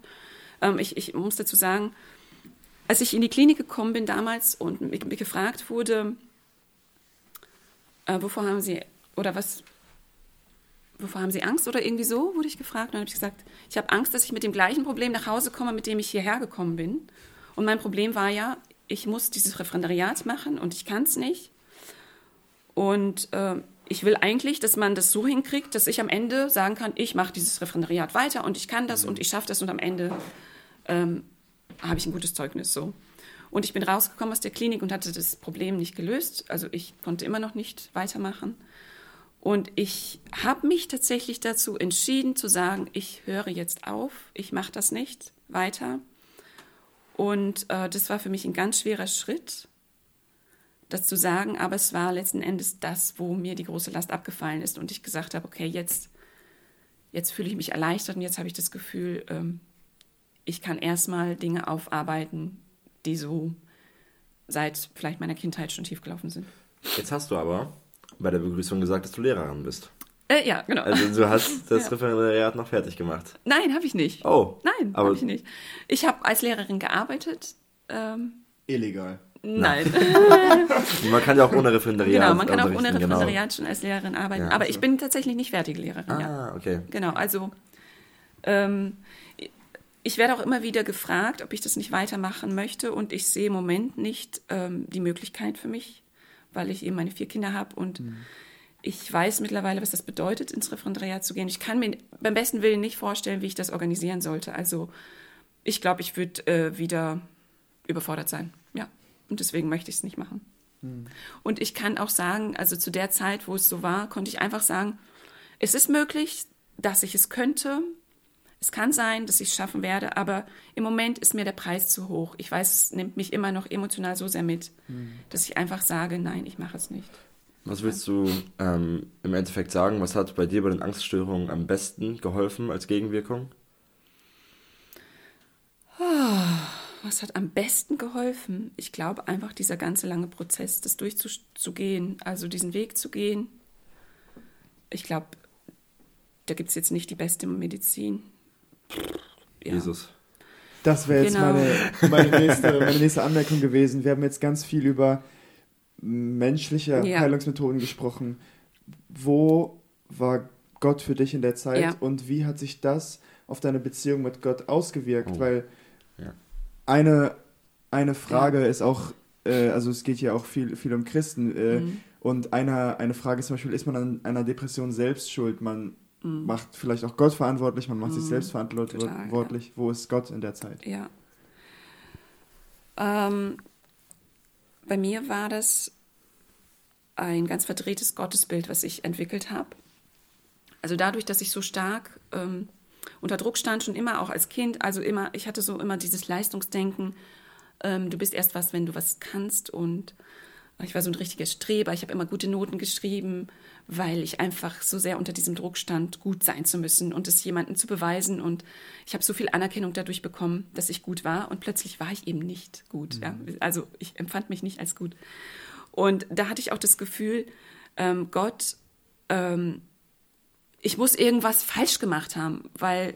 ähm, ich, ich muss dazu sagen, als ich in die Klinik gekommen bin damals und mir, mir gefragt wurde, äh, wovor haben Sie oder was, wovor haben Sie Angst oder irgendwie so, wurde ich gefragt. Und dann habe ich gesagt, ich habe Angst, dass ich mit dem gleichen Problem nach Hause komme, mit dem ich hierher gekommen bin. Und mein Problem war ja, ich muss dieses Referendariat machen und ich kann es nicht. Und äh, ich will eigentlich, dass man das so hinkriegt, dass ich am Ende sagen kann, ich mache dieses Referendariat weiter und ich kann das und ich schaffe das und am Ende ähm, habe ich ein gutes Zeugnis so. Und ich bin rausgekommen aus der Klinik und hatte das Problem nicht gelöst. Also ich konnte immer noch nicht weitermachen. Und ich habe mich tatsächlich dazu entschieden zu sagen, ich höre jetzt auf, ich mache das nicht weiter. Und äh, das war für mich ein ganz schwerer Schritt, das zu sagen, aber es war letzten Endes das, wo mir die große Last abgefallen ist und ich gesagt habe, okay, jetzt, jetzt fühle ich mich erleichtert und jetzt habe ich das Gefühl, ähm, ich kann erstmal Dinge aufarbeiten, die so seit vielleicht meiner Kindheit schon tiefgelaufen sind. Jetzt hast du aber bei der Begrüßung gesagt, dass du Lehrerin bist. Äh, ja, genau. Also du hast das Ja. Referendariat noch fertig gemacht. Nein, habe ich nicht. Oh. Nein, aber habe ich nicht. Ich habe als Lehrerin gearbeitet. Ähm, Illegal. Nein. Man kann ja auch ohne Referendariat genau, man kann auch ohne genau. Referendariat schon als Lehrerin arbeiten. Ja, aber also- ich bin tatsächlich nicht fertige Lehrerin, ja. Ah, okay. Genau, also ähm, ich werde auch immer wieder gefragt, ob ich das nicht weitermachen möchte und ich sehe im Moment nicht ähm, die Möglichkeit für mich, weil ich eben meine vier Kinder habe und ich weiß mittlerweile, was das bedeutet, ins Referendariat zu gehen. Ich kann mir beim besten Willen nicht vorstellen, wie ich das organisieren sollte. Also ich glaube, ich würde äh, wieder überfordert sein. Ja, und deswegen möchte ich es nicht machen. Und ich kann auch sagen, also zu der Zeit, wo es so war, konnte ich einfach sagen, es ist möglich, dass ich es könnte. Es kann sein, dass ich es schaffen werde, aber im Moment ist mir der Preis zu hoch. Ich weiß, es nimmt mich immer noch emotional so sehr mit, dass ich einfach sage, nein, ich mache es nicht. Was willst du ähm, im Endeffekt sagen? Was hat bei dir bei den Angststörungen am besten geholfen als Gegenwirkung? Was hat am besten geholfen? Ich glaube einfach dieser ganze lange Prozess, das durchzugehen, also diesen Weg zu gehen. Ich glaube, da gibt es jetzt nicht die beste Medizin. Ja. Jesus. Das wäre jetzt Genau. meine, meine, nächste, meine nächste Anmerkung gewesen. Wir haben jetzt ganz viel über menschliche Ja. Heilungsmethoden gesprochen. Wo war Gott für dich in der Zeit Ja. und wie hat sich das auf deine Beziehung mit Gott ausgewirkt? Oh. Weil. Eine, eine Frage ist auch, äh, also es geht ja auch viel, viel um Christen. Äh, Mhm. Und eine, eine Frage ist zum Beispiel, ist man an einer Depression selbst schuld? Man Mhm. macht vielleicht auch Gott verantwortlich, man macht sich selbst Total, verantwortlich. Wo ist Gott in der Zeit? Ja. Ähm, bei mir war das ein ganz verdrehtes Gottesbild, was ich entwickelt habe. Also dadurch, dass ich so stark ähm, unter Druck stand, schon immer auch als Kind, also immer, ich hatte so immer dieses Leistungsdenken, ähm, du bist erst was, wenn du was kannst und ich war so ein richtiger Streber, ich habe immer gute Noten geschrieben, weil ich einfach so sehr unter diesem Druck stand, gut sein zu müssen und es jemandem zu beweisen. Und ich habe so viel Anerkennung dadurch bekommen, dass ich gut war und plötzlich war ich eben nicht gut. Ja? Also ich empfand mich nicht als gut. Und da hatte ich auch das Gefühl, ähm, Gott, ähm, ich muss irgendwas falsch gemacht haben, weil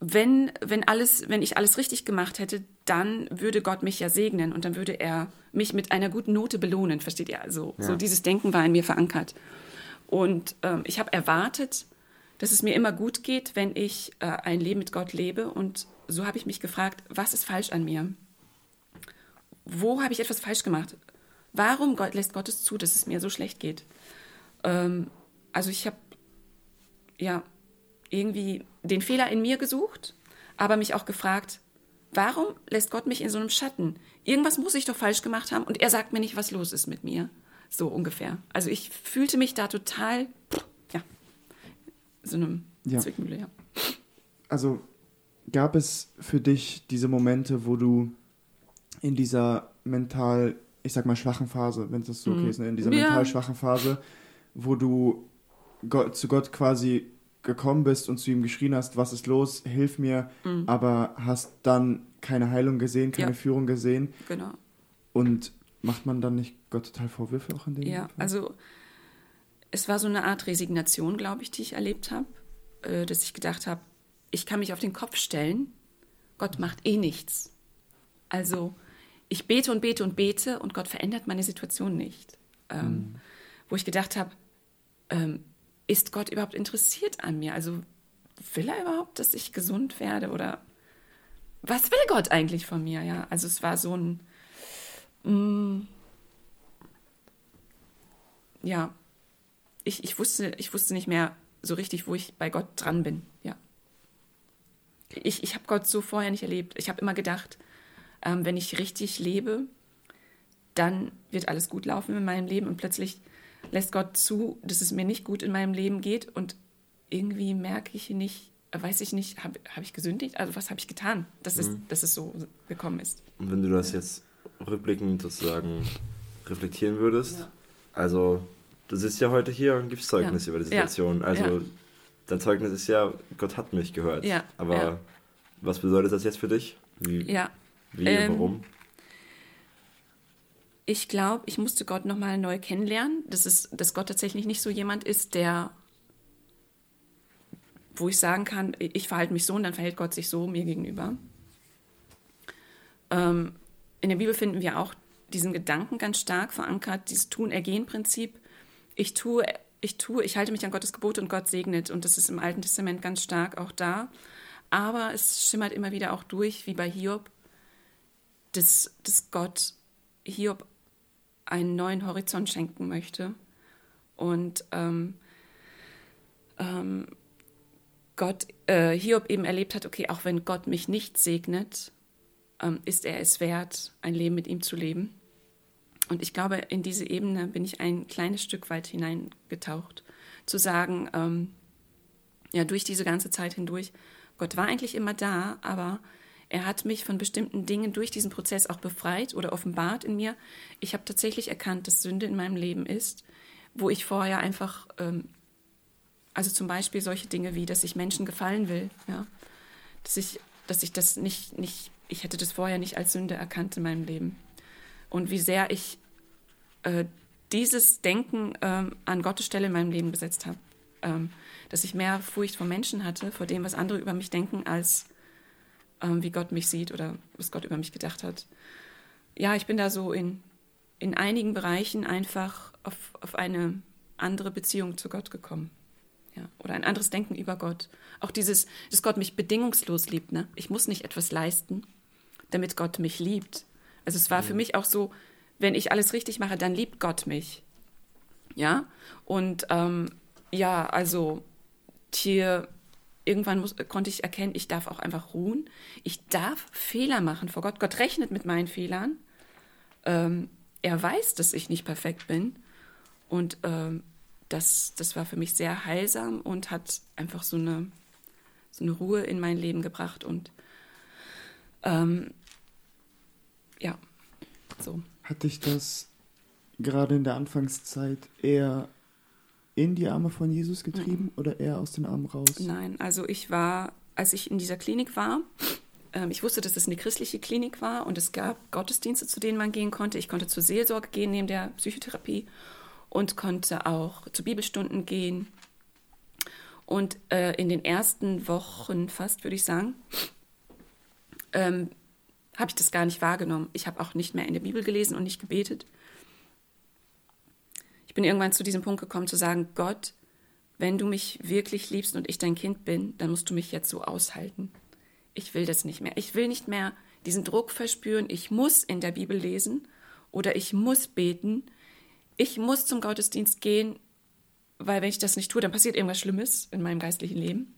wenn, wenn, alles, wenn ich alles richtig gemacht hätte, dann würde Gott mich ja segnen und dann würde er mich mit einer guten Note belohnen, versteht ihr? Also so Ja. dieses Denken war in mir verankert. Und ähm, ich habe erwartet, dass es mir immer gut geht, wenn ich äh, ein Leben mit Gott lebe. Und so habe ich mich gefragt, was ist falsch an mir? Wo habe ich etwas falsch gemacht? Warum Gott, lässt Gott es zu, dass es mir so schlecht geht? Ähm, also ich habe ja irgendwie den Fehler in mir gesucht, aber mich auch gefragt, warum lässt Gott mich in so einem Schatten? Irgendwas muss ich doch falsch gemacht haben und er sagt mir nicht, was los ist mit mir. So ungefähr. Also ich fühlte mich da total, ja, so einem Ja. Zwickmühle, ja. Also gab es für dich diese Momente, wo du in dieser mental, ich sag mal schwachen Phase, wenn das so okay Mhm. ist, ne? in dieser Ja. mental schwachen Phase, wo du Gott, zu Gott quasi gekommen bist und zu ihm geschrien hast, was ist los, hilf mir, aber hast dann keine Heilung gesehen, keine Mhm. Ja. Führung gesehen Genau. und macht man dann nicht Gott total Vorwürfe auch in dem Ja, Fall? also es war so eine Art Resignation, glaube ich, die ich erlebt habe, äh, dass ich gedacht habe, ich kann mich auf den Kopf stellen, Gott macht eh nichts. Also ich bete und bete und bete und Gott verändert meine Situation nicht. Ähm, Wo ich gedacht habe, ähm, ist Gott überhaupt interessiert an mir? Also will er überhaupt, dass ich gesund werde oder was will Gott eigentlich von mir? Ja, also es war so ein ja, ich, ich, wusste, ich wusste nicht mehr so richtig, wo ich bei Gott dran bin. Ja. Ich, ich habe Gott so vorher nicht erlebt. Ich habe immer gedacht, ähm, wenn ich richtig lebe, dann wird alles gut laufen in meinem Leben und plötzlich lässt Gott zu, dass es mir nicht gut in meinem Leben geht und irgendwie merke ich nicht, weiß ich nicht, habe hab ich gesündigt? Also was habe ich getan, dass, mhm. es, dass es so gekommen ist? Und wenn du das jetzt rückblickend sozusagen reflektieren würdest, ja. also du sitzt ja heute hier und gibst Zeugnis ja. über die Situation. Ja. Also dein Zeugnis ist ja, Gott hat mich gehört. Ja. Aber was bedeutet das jetzt für dich? Wie, ja. wie ähm, warum? Ich glaube, ich musste Gott nochmal neu kennenlernen. Das ist, dass Gott tatsächlich nicht so jemand ist, der wo ich sagen kann, ich verhalte mich so und dann verhält Gott sich so mir gegenüber. Ähm, in der Bibel finden wir auch diesen Gedanken ganz stark verankert, dieses Tun-Ergehen-Prinzip. Ich tue, ich tue, ich halte mich an Gottes Gebote und Gott segnet. Und das ist im Alten Testament ganz stark auch da. Aber es schimmert immer wieder auch durch, wie bei Hiob, dass, dass Gott Hiob einen neuen Horizont schenken möchte. Und ähm, ähm, Gott, äh, Hiob eben erlebt hat, okay, auch wenn Gott mich nicht segnet, ähm, ist er es wert, ein Leben mit ihm zu leben. Und ich glaube, in diese Ebene bin ich ein kleines Stück weit hineingetaucht, zu sagen, ähm, ja, durch diese ganze Zeit hindurch, Gott war eigentlich immer da, aber er hat mich von bestimmten Dingen durch diesen Prozess auch befreit oder offenbart in mir. Ich habe tatsächlich erkannt, dass Sünde in meinem Leben ist, wo ich vorher einfach ähm, also zum Beispiel solche Dinge wie, dass ich Menschen gefallen will, ja. Dass ich, dass ich das nicht, nicht, ich hätte das vorher nicht als Sünde erkannt in meinem Leben. Und wie sehr ich äh, dieses Denken ähm, an Gottes Stelle in meinem Leben gesetzt habe. Ähm, dass ich mehr Furcht vor Menschen hatte, vor dem, was andere über mich denken, als ähm, wie Gott mich sieht oder was Gott über mich gedacht hat. Ja, ich bin da so in, in einigen Bereichen einfach auf, auf eine andere Beziehung zu Gott gekommen. Ja, oder ein anderes Denken über Gott. Auch dieses, dass Gott mich bedingungslos liebt. Ne? Ich muss nicht etwas leisten, damit Gott mich liebt. Also es war mhm. für mich auch so, wenn ich alles richtig mache, dann liebt Gott mich. Ja, und ähm, ja, also hier irgendwann muss, konnte ich erkennen, ich darf auch einfach ruhen. Ich darf Fehler machen vor Gott. Gott rechnet mit meinen Fehlern. Ähm, er weiß, dass ich nicht perfekt bin. Und ähm, das, das war für mich sehr heilsam und hat einfach so eine, so eine Ruhe in mein Leben gebracht. Und ähm, ja, so. Hat dich das gerade in der Anfangszeit eher in die Arme von Jesus getrieben mhm. oder eher aus den Armen raus? Nein, also ich war, als ich in dieser Klinik war, ähm, ich wusste, dass es eine christliche Klinik war und es gab Gottesdienste, zu denen man gehen konnte. Ich konnte zur Seelsorge gehen neben der Psychotherapie und konnte auch zu Bibelstunden gehen. Und äh, in den ersten Wochen fast, würde ich sagen, ähm, habe ich das gar nicht wahrgenommen. Ich habe auch nicht mehr in der Bibel gelesen und nicht gebetet. Ich bin irgendwann zu diesem Punkt gekommen, zu sagen, Gott, wenn du mich wirklich liebst und ich dein Kind bin, dann musst du mich jetzt so aushalten. Ich will das nicht mehr. Ich will nicht mehr diesen Druck verspüren, ich muss in der Bibel lesen oder ich muss beten, ich muss zum Gottesdienst gehen, weil wenn ich das nicht tue, dann passiert irgendwas Schlimmes in meinem geistlichen Leben.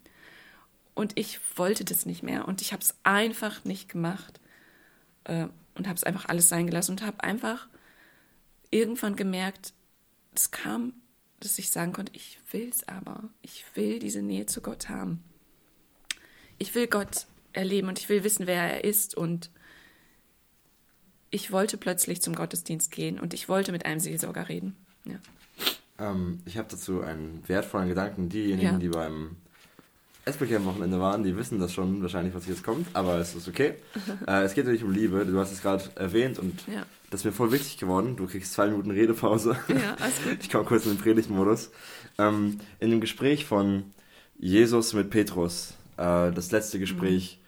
Und ich wollte das nicht mehr und ich habe es einfach nicht gemacht äh, und habe es einfach alles sein gelassen und habe einfach irgendwann gemerkt, es kam, dass ich sagen konnte, ich will es aber, ich will diese Nähe zu Gott haben. Ich will Gott erleben und ich will wissen, wer er ist und ich wollte plötzlich zum Gottesdienst gehen und ich wollte mit einem Seelsorger reden. Ja. Ähm, ich habe dazu einen wertvollen Gedanken. Diejenigen, ja. die beim SBK am Wochenende waren, die wissen das schon wahrscheinlich, was jetzt kommt, aber es ist okay. äh, es geht natürlich um Liebe. Du hast es gerade erwähnt und ja. Das ist mir voll wichtig geworden. Du kriegst zwei Minuten Redepause. Ja, alles gut. Ich komme kurz in den Predigtmodus. Ähm, in dem Gespräch von Jesus mit Petrus, äh, das letzte Gespräch,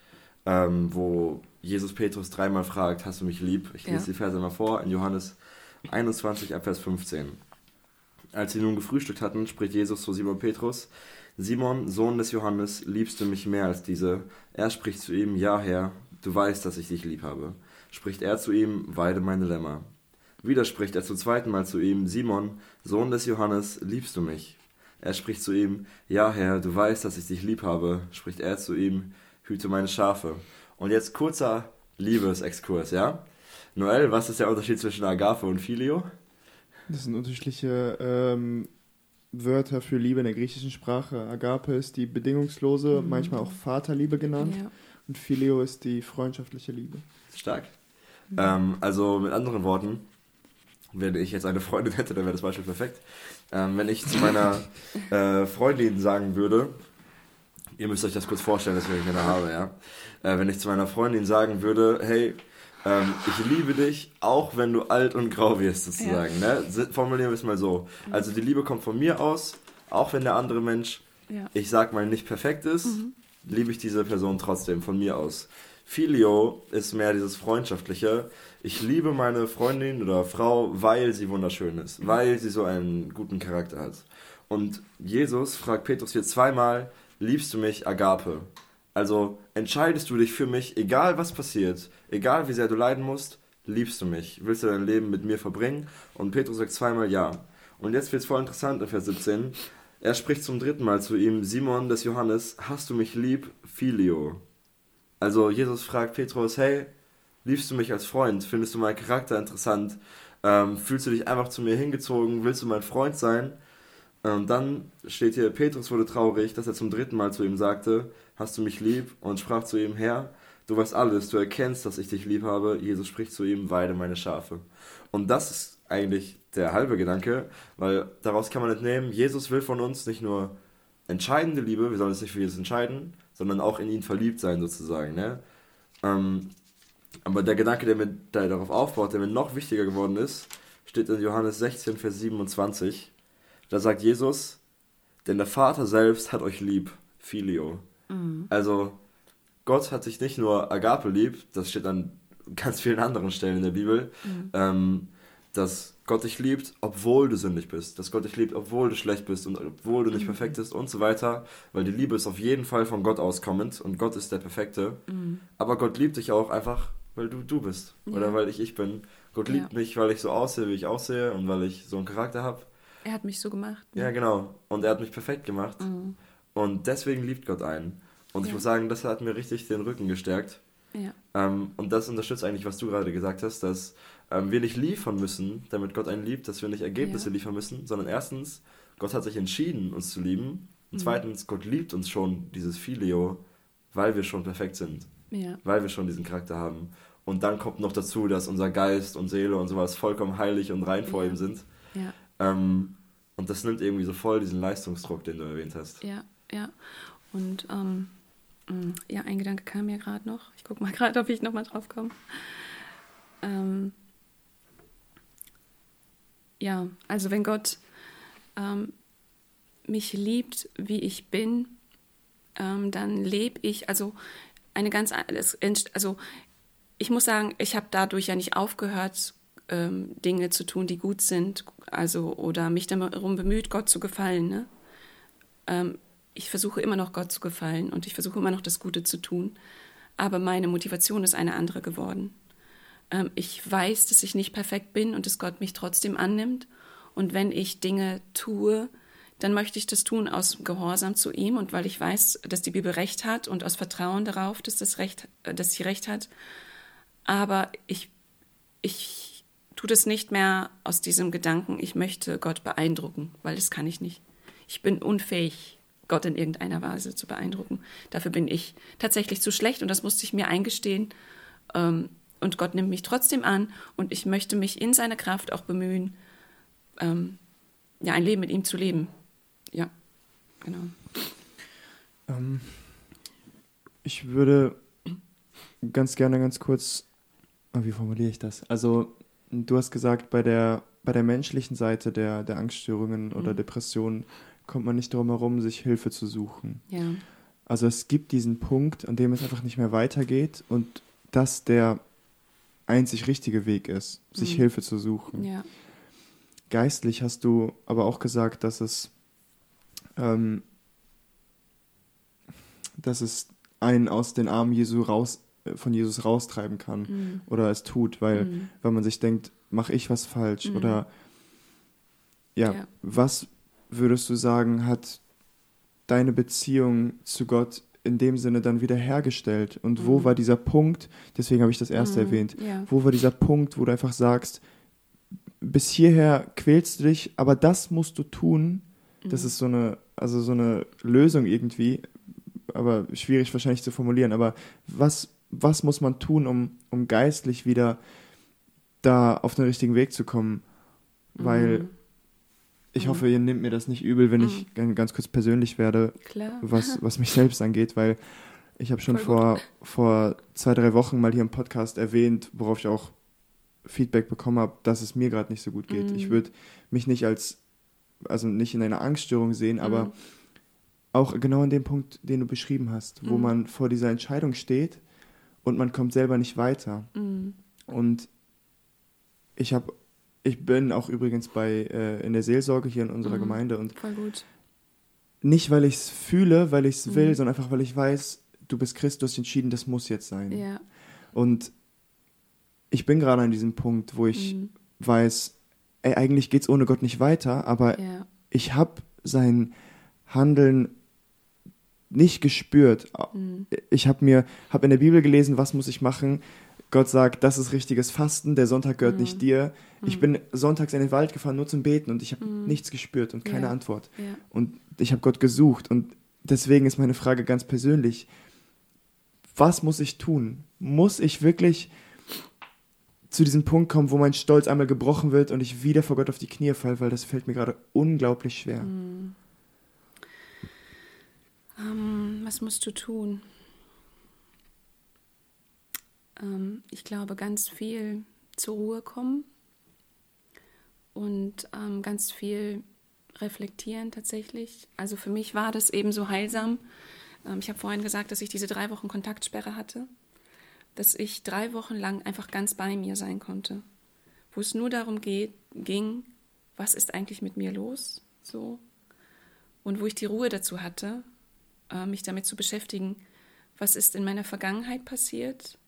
mhm. ähm, wo Jesus Petrus dreimal fragt, hast du mich lieb? Ich lese ja. die Verse mal vor, in Johannes 21, Abvers 15. Als sie nun gefrühstückt hatten, spricht Jesus zu Simon Petrus, Simon, Sohn des Johannes, liebst du mich mehr als diese? Er spricht zu ihm, ja Herr, du weißt, dass ich dich lieb habe. Spricht er zu ihm, weide meine Lämmer. Wieder spricht er zum zweiten Mal zu ihm, Simon, Sohn des Johannes, liebst du mich? Er spricht zu ihm, ja Herr, du weißt, dass ich dich lieb habe. Spricht er zu ihm, hüte meine Schafe. Und jetzt kurzer Liebesexkurs, ja? Noel, was ist der Unterschied zwischen Agape und Filio? Das sind unterschiedliche ähm, Wörter für Liebe in der griechischen Sprache. Agape ist die bedingungslose, mhm. manchmal auch Vaterliebe genannt. Ja. Und Filio ist die freundschaftliche Liebe. Stark. Mhm. Ähm, also mit anderen Worten, wenn ich jetzt eine Freundin hätte, dann wäre das Beispiel perfekt. Ähm, wenn ich zu meiner äh, Freundin sagen würde, ihr müsst euch das kurz vorstellen, dass ich eine habe, ja. Äh, wenn ich zu meiner Freundin sagen würde, hey, ähm, ich liebe dich, auch wenn du alt und grau wirst, sozusagen. Ja. Ne? Formulieren wir es mal so. Also die Liebe kommt von mir aus, auch wenn der andere Mensch, ja. ich sag mal, nicht perfekt ist, mhm. liebe ich diese Person trotzdem von mir aus. Filio ist mehr dieses Freundschaftliche. Ich liebe meine Freundin oder Frau, weil sie wunderschön ist, weil sie so einen guten Charakter hat. Und Jesus fragt Petrus hier zweimal, liebst du mich, Agape? Also entscheidest du dich für mich, egal was passiert, egal wie sehr du leiden musst, liebst du mich, willst du dein Leben mit mir verbringen? Und Petrus sagt zweimal ja. Und jetzt wird es voll interessant in Vers 17. Er spricht zum dritten Mal zu ihm, Simon des Johannes, hast du mich lieb, Filio? Also Jesus fragt Petrus, hey, liebst du mich als Freund? Findest du meinen Charakter interessant? Ähm, fühlst du dich einfach zu mir hingezogen? Willst du mein Freund sein? Ähm, dann steht hier, Petrus wurde traurig, dass er zum dritten Mal zu ihm sagte, hast du mich lieb? Und sprach zu ihm, Herr, du weißt alles, du erkennst, dass ich dich lieb habe. Jesus spricht zu ihm, weide meine Schafe. Und das ist eigentlich der halbe Gedanke, weil daraus kann man entnehmen, Jesus will von uns nicht nur entscheidende Liebe, wir sollen uns nicht für Jesus entscheiden, sondern auch in ihn verliebt sein sozusagen. Ne? Ähm, aber der Gedanke, der mir der darauf aufbaut, der mir noch wichtiger geworden ist, steht in Johannes 16, Vers 27. Da sagt Jesus, denn der Vater selbst hat euch lieb, Filio. Mhm. Also Gott hat sich nicht nur Agape lieb, das steht an ganz vielen anderen Stellen in der Bibel, mhm. ähm, dass Gott dich liebt, obwohl du sündig bist, dass Gott dich liebt, obwohl du schlecht bist und obwohl du nicht mhm. perfekt bist und so weiter, weil die Liebe ist auf jeden Fall von Gott auskommend und Gott ist der Perfekte. Mhm. Aber Gott liebt dich auch einfach, weil du du bist ja. oder weil ich ich bin. Gott liebt ja. mich, weil ich so aussehe, wie ich aussehe und weil ich so einen Charakter habe. Er hat mich so gemacht. Ne? Ja, genau. Und er hat mich perfekt gemacht. Mhm. Und deswegen liebt Gott einen. Und ja. ich muss sagen, das hat mir richtig den Rücken gestärkt. Ja. Ähm, und das unterstützt eigentlich, was du gerade gesagt hast, dass ähm, wir nicht liefern müssen, damit Gott einen liebt, dass wir nicht Ergebnisse ja. liefern müssen, sondern erstens, Gott hat sich entschieden, uns zu lieben. Und mhm. zweitens, Gott liebt uns schon, dieses Filio, weil wir schon perfekt sind. Ja. Weil wir schon diesen Charakter haben. Und dann kommt noch dazu, dass unser Geist und Seele und sowas vollkommen heilig und rein vor ihm sind. Ja. Ähm, und das nimmt irgendwie so voll diesen Leistungsdruck, den du erwähnt hast. Ja, ja. Und ähm, mm, ja, ein Gedanke kam mir gerade noch. Ich gucke mal gerade, ob ich nochmal drauf komme. Ähm, ja, also wenn Gott ähm, mich liebt, wie ich bin, ähm, dann lebe ich, also eine ganz, also ich muss sagen, ich habe dadurch ja nicht aufgehört, ähm, Dinge zu tun, die gut sind, also oder mich darum bemüht, Gott zu gefallen. Ne? Ähm, ich versuche immer noch Gott zu gefallen und ich versuche immer noch das Gute zu tun, aber meine Motivation ist eine andere geworden. Ähm, ich weiß, dass ich nicht perfekt bin und dass Gott mich trotzdem annimmt. Und wenn ich Dinge tue, dann möchte ich das tun aus Gehorsam zu ihm und weil ich weiß, dass die Bibel recht hat und aus Vertrauen darauf, dass, das recht, äh, dass sie recht hat. Aber ich, ich tue das nicht mehr aus diesem Gedanken, ich möchte Gott beeindrucken, weil das kann ich nicht. Ich bin unfähig, Gott in irgendeiner Weise zu beeindrucken. Dafür bin ich tatsächlich zu schlecht und das musste ich mir eingestehen. Ähm, und Gott nimmt mich trotzdem an und ich möchte mich in seiner Kraft auch bemühen, ähm, ja, ein Leben mit ihm zu leben. Ja, genau. Ähm, ich würde ganz gerne ganz kurz, oh, wie formuliere ich das? Also, du hast gesagt, bei der, bei der menschlichen Seite der, der Angststörungen oder mhm. Depressionen kommt man nicht darum herum, sich Hilfe zu suchen. Ja. Also es gibt diesen Punkt, an dem es einfach nicht mehr weitergeht und dass der einzig richtige Weg ist, sich mhm. Hilfe zu suchen. Ja. Geistlich hast du aber auch gesagt, dass es, ähm, dass es einen aus den Armen Jesu raus, äh, von Jesus raustreiben kann mhm. oder es tut, weil, mhm. weil man sich denkt, mache ich was falsch? Mhm. Oder ja, Ja. was würdest du sagen, hat deine Beziehung zu Gott in dem Sinne dann wieder hergestellt? Und wo Mhm. war dieser Punkt, deswegen habe ich das erste Mhm, erwähnt, Ja. wo war dieser Punkt, wo du einfach sagst, bis hierher quälst du dich, aber das musst du tun. Das Mhm. ist so eine, also so eine Lösung irgendwie, aber schwierig wahrscheinlich zu formulieren. Aber was, was muss man tun, um, um geistlich wieder da auf den richtigen Weg zu kommen? Weil Mhm. Ich Mhm. hoffe, ihr nehmt mir das nicht übel, wenn ich gan- ganz kurz persönlich werde, Klar. was, was mich selbst angeht, weil ich habe schon vor, vor zwei, drei Wochen mal hier im Podcast erwähnt, worauf ich auch Feedback bekommen habe, dass es mir gerade nicht so gut geht. Mhm. Ich würde mich nicht als, also nicht in einer Angststörung sehen, aber Mhm. auch genau an dem Punkt, den du beschrieben hast, wo Mhm. man vor dieser Entscheidung steht und man kommt selber nicht weiter. Mhm. Und ich habe, ich bin auch übrigens bei äh, in der Seelsorge hier in unserer Mhm. Gemeinde und Voll gut. nicht, weil ich es fühle, weil ich es will, Mhm. sondern einfach, weil ich weiß, du bist Christ, du hast entschieden, das muss jetzt sein. Ja. Und ich bin gerade an diesem Punkt, wo ich Mhm. weiß, ey, eigentlich geht's ohne Gott nicht weiter, aber Ja. ich habe sein Handeln nicht gespürt. Mhm. Ich habe mir, habe in der Bibel gelesen, was muss ich machen? Gott sagt, das ist richtiges Fasten, der Sonntag gehört Mhm. nicht dir. Ich Mhm. bin sonntags in den Wald gefahren, nur zum Beten und ich habe Mhm. nichts gespürt und keine Ja. Antwort. Ja. Und ich habe Gott gesucht und deswegen ist meine Frage ganz persönlich, was muss ich tun? Muss ich wirklich zu diesem Punkt kommen, wo mein Stolz einmal gebrochen wird und ich wieder vor Gott auf die Knie falle, weil das fällt mir gerade unglaublich schwer. Mhm. Ähm, was musst du tun? Ähm, ich glaube, ganz viel zur Ruhe kommen und ähm, ganz viel reflektieren tatsächlich. Also für mich war das eben so heilsam. Ähm, ich habe vorhin gesagt, dass ich diese drei Wochen Kontaktsperre hatte, dass ich drei Wochen lang einfach ganz bei mir sein konnte, wo es nur darum geht, ging, was ist eigentlich mit mir los, so und wo ich die Ruhe dazu hatte, äh, mich damit zu beschäftigen, was ist in meiner Vergangenheit passiert,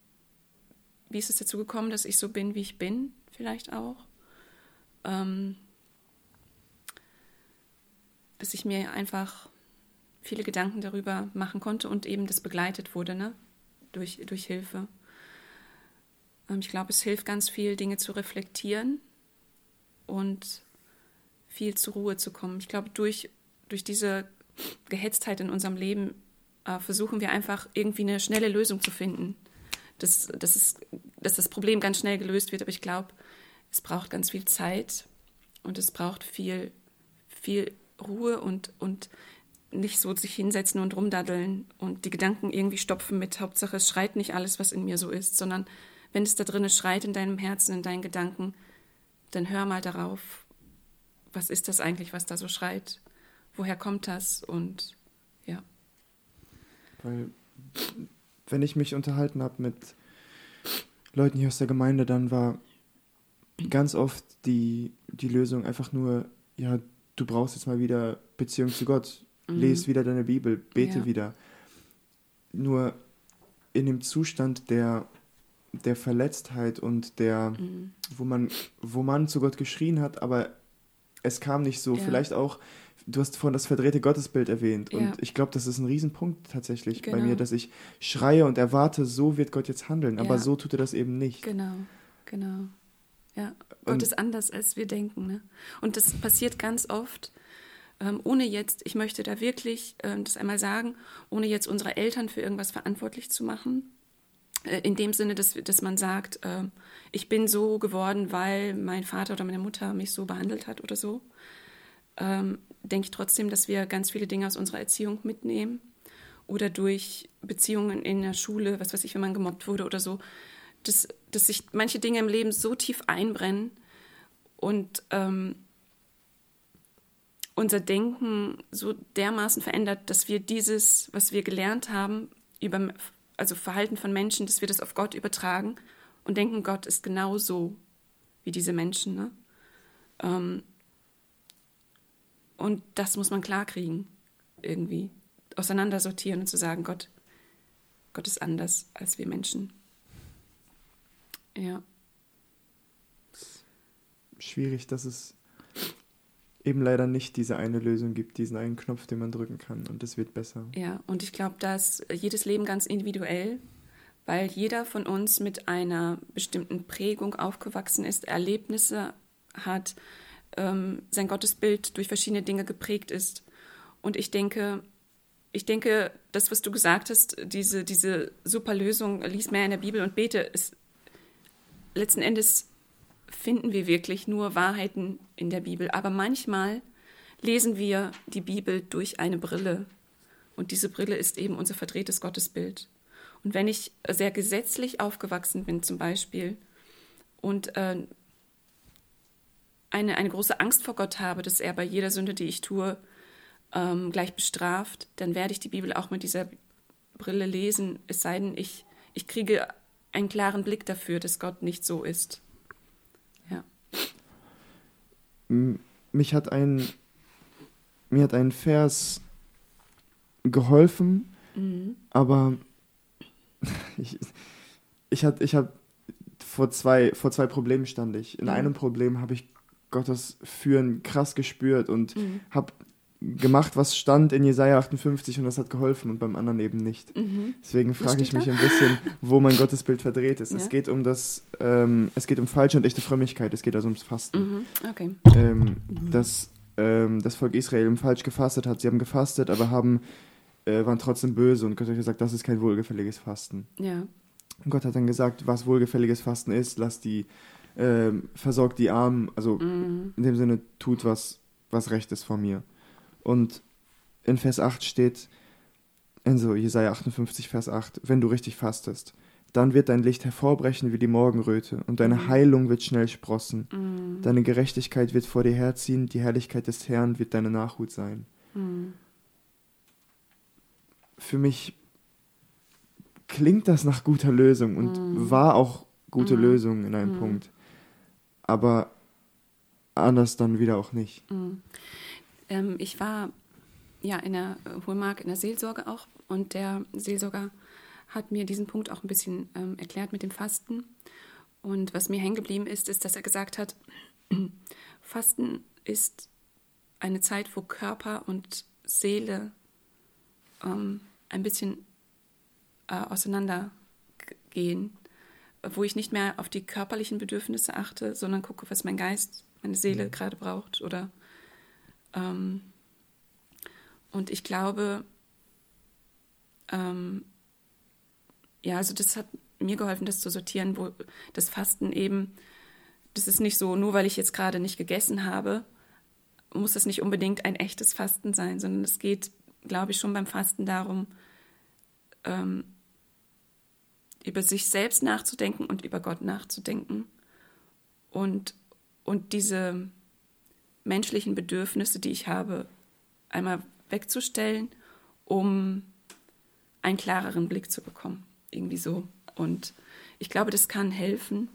wie ist es dazu gekommen, dass ich so bin, wie ich bin, vielleicht auch, ähm, dass ich mir einfach viele Gedanken darüber machen konnte und eben das begleitet wurde, ne? durch, durch Hilfe. Ähm, ich glaube, es hilft ganz viel, Dinge zu reflektieren und viel zur Ruhe zu kommen. Ich glaube, durch, durch diese Gehetztheit in unserem Leben äh, versuchen wir einfach irgendwie eine schnelle Lösung zu finden. Dass, dass, es, dass das Problem ganz schnell gelöst wird, aber ich glaube, es braucht ganz viel Zeit und es braucht viel, viel Ruhe und, und nicht so sich hinsetzen und rumdaddeln und die Gedanken irgendwie stopfen mit Hauptsache, es schreit nicht alles, was in mir so ist, sondern wenn es da drinnen schreit in deinem Herzen, in deinen Gedanken, dann hör mal darauf, was ist das eigentlich, was da so schreit? Woher kommt das? Und ja. Weil, wenn ich mich unterhalten habe mit Leuten hier aus der Gemeinde, dann war ganz oft die, die Lösung einfach nur, ja, du brauchst jetzt mal wieder Beziehung zu Gott. Mhm. Lies wieder deine Bibel, bete Ja. wieder. Nur in dem Zustand der, der Verletztheit und der, Mhm. wo man, wo man zu Gott geschrien hat, aber es kam nicht so. Ja. Vielleicht auch, du hast vorhin das verdrehte Gottesbild erwähnt. Ja. Und ich glaube, das ist ein Riesenpunkt tatsächlich bei Genau. mir, dass ich schreie und erwarte, so wird Gott jetzt handeln. Aber Ja. so tut er das eben nicht. Genau, genau. Ja, Und- Gott ist anders, als wir denken. Ne? Und das passiert ganz oft, ähm, ohne jetzt, ich möchte da wirklich ähm, das einmal sagen, ohne jetzt unsere Eltern für irgendwas verantwortlich zu machen. Äh, in dem Sinne, dass, dass man sagt, ähm, ich bin so geworden, weil mein Vater oder meine Mutter mich so behandelt hat oder so. Ähm, denke ich trotzdem, dass wir ganz viele Dinge aus unserer Erziehung mitnehmen oder durch Beziehungen in der Schule, was weiß ich, wenn man gemobbt wurde oder so, dass, dass sich manche Dinge im Leben so tief einbrennen und ähm, unser Denken so dermaßen verändert, dass wir dieses, was wir gelernt haben, über also Verhalten von Menschen, dass wir das auf Gott übertragen und denken, Gott ist genauso wie diese Menschen. Ne? Ähm, und das muss man klarkriegen, irgendwie auseinandersortieren und zu sagen, Gott, Gott ist anders als wir Menschen. Ja. schwierig, dass es eben leider nicht diese eine Lösung gibt, diesen einen Knopf, den man drücken kann und es wird besser. Ja, und ich glaube, dass jedes Leben ganz individuell, weil jeder von uns mit einer bestimmten Prägung aufgewachsen ist, Erlebnisse hat, ähm, sein Gottesbild durch verschiedene Dinge geprägt ist. Und ich denke, ich denke, das, was du gesagt hast, diese, diese super Lösung, lies mehr in der Bibel und bete, ist letzten Endes finden wir wirklich nur Wahrheiten in der Bibel. Aber manchmal lesen wir die Bibel durch eine Brille. Und diese Brille ist eben unser verdrehtes Gottesbild. Und wenn ich sehr gesetzlich aufgewachsen bin zum Beispiel und äh, eine, eine große Angst vor Gott habe, dass er bei jeder Sünde, die ich tue, ähm, gleich bestraft, dann werde ich die Bibel auch mit dieser Brille lesen, es sei denn, ich, ich kriege einen klaren Blick dafür, dass Gott nicht so ist. Ja. Mich hat ein, mir hat ein Vers geholfen, mhm. aber ich, ich habe ich hab vor zwei, vor zwei Problemen stand ich. In mhm. einem Problem habe ich Gottes Führen krass gespürt und mhm. habe gemacht, was stand in Jesaja 58 und das hat geholfen und beim anderen eben nicht. Mhm. Deswegen frage ich mich da? ein bisschen, wo mein Gottesbild verdreht ist. Ja. Es geht um das, ähm, es geht um falsche und echte Frömmigkeit, es geht also ums Fasten. Mhm. Okay. Ähm, mhm. Dass ähm, das Volk Israel falsch gefastet hat. Sie haben gefastet, aber haben, äh, waren trotzdem böse und Gott hat gesagt, das ist kein wohlgefälliges Fasten. Ja. Und Gott hat dann gesagt, was wohlgefälliges Fasten ist, lasst die, äh, versorgt die Armen, also mhm. in dem Sinne, tut was, was recht ist vor mir. Und in Vers 8 steht, in so Jesaja 58, Vers 8, wenn du richtig fastest, dann wird dein Licht hervorbrechen wie die Morgenröte und deine mhm. Heilung wird schnell sprossen. Mhm. Deine Gerechtigkeit wird vor dir herziehen, die Herrlichkeit des Herrn wird deine Nachhut sein. Mhm. Für mich klingt das nach guter Lösung und mhm. war auch gute mhm. Lösung in einem mhm. Punkt. Aber anders dann wieder auch nicht. Ähm, ich war ja in der Hohlmark in der Seelsorge auch und der Seelsorger hat mir diesen Punkt auch ein bisschen ähm, erklärt mit dem Fasten. Und was mir hängen geblieben ist, ist, dass er gesagt hat, Fasten ist eine Zeit, wo Körper und Seele ähm, ein bisschen äh, auseinandergehen, wo ich nicht mehr auf die körperlichen Bedürfnisse achte, sondern gucke, was mein Geist, meine Seele mhm. gerade braucht oder ähm, und ich glaube, ähm, ja, also das hat mir geholfen, das zu sortieren, wo das Fasten eben, das ist nicht so, nur weil ich jetzt gerade nicht gegessen habe, muss das nicht unbedingt ein echtes Fasten sein, sondern es geht, glaube ich, schon beim Fasten darum, ähm, über sich selbst nachzudenken und über Gott nachzudenken. Und, und diese menschlichen Bedürfnisse, die ich habe, einmal wegzustellen, um einen klareren Blick zu bekommen. Irgendwie so. Und ich glaube, das kann helfen,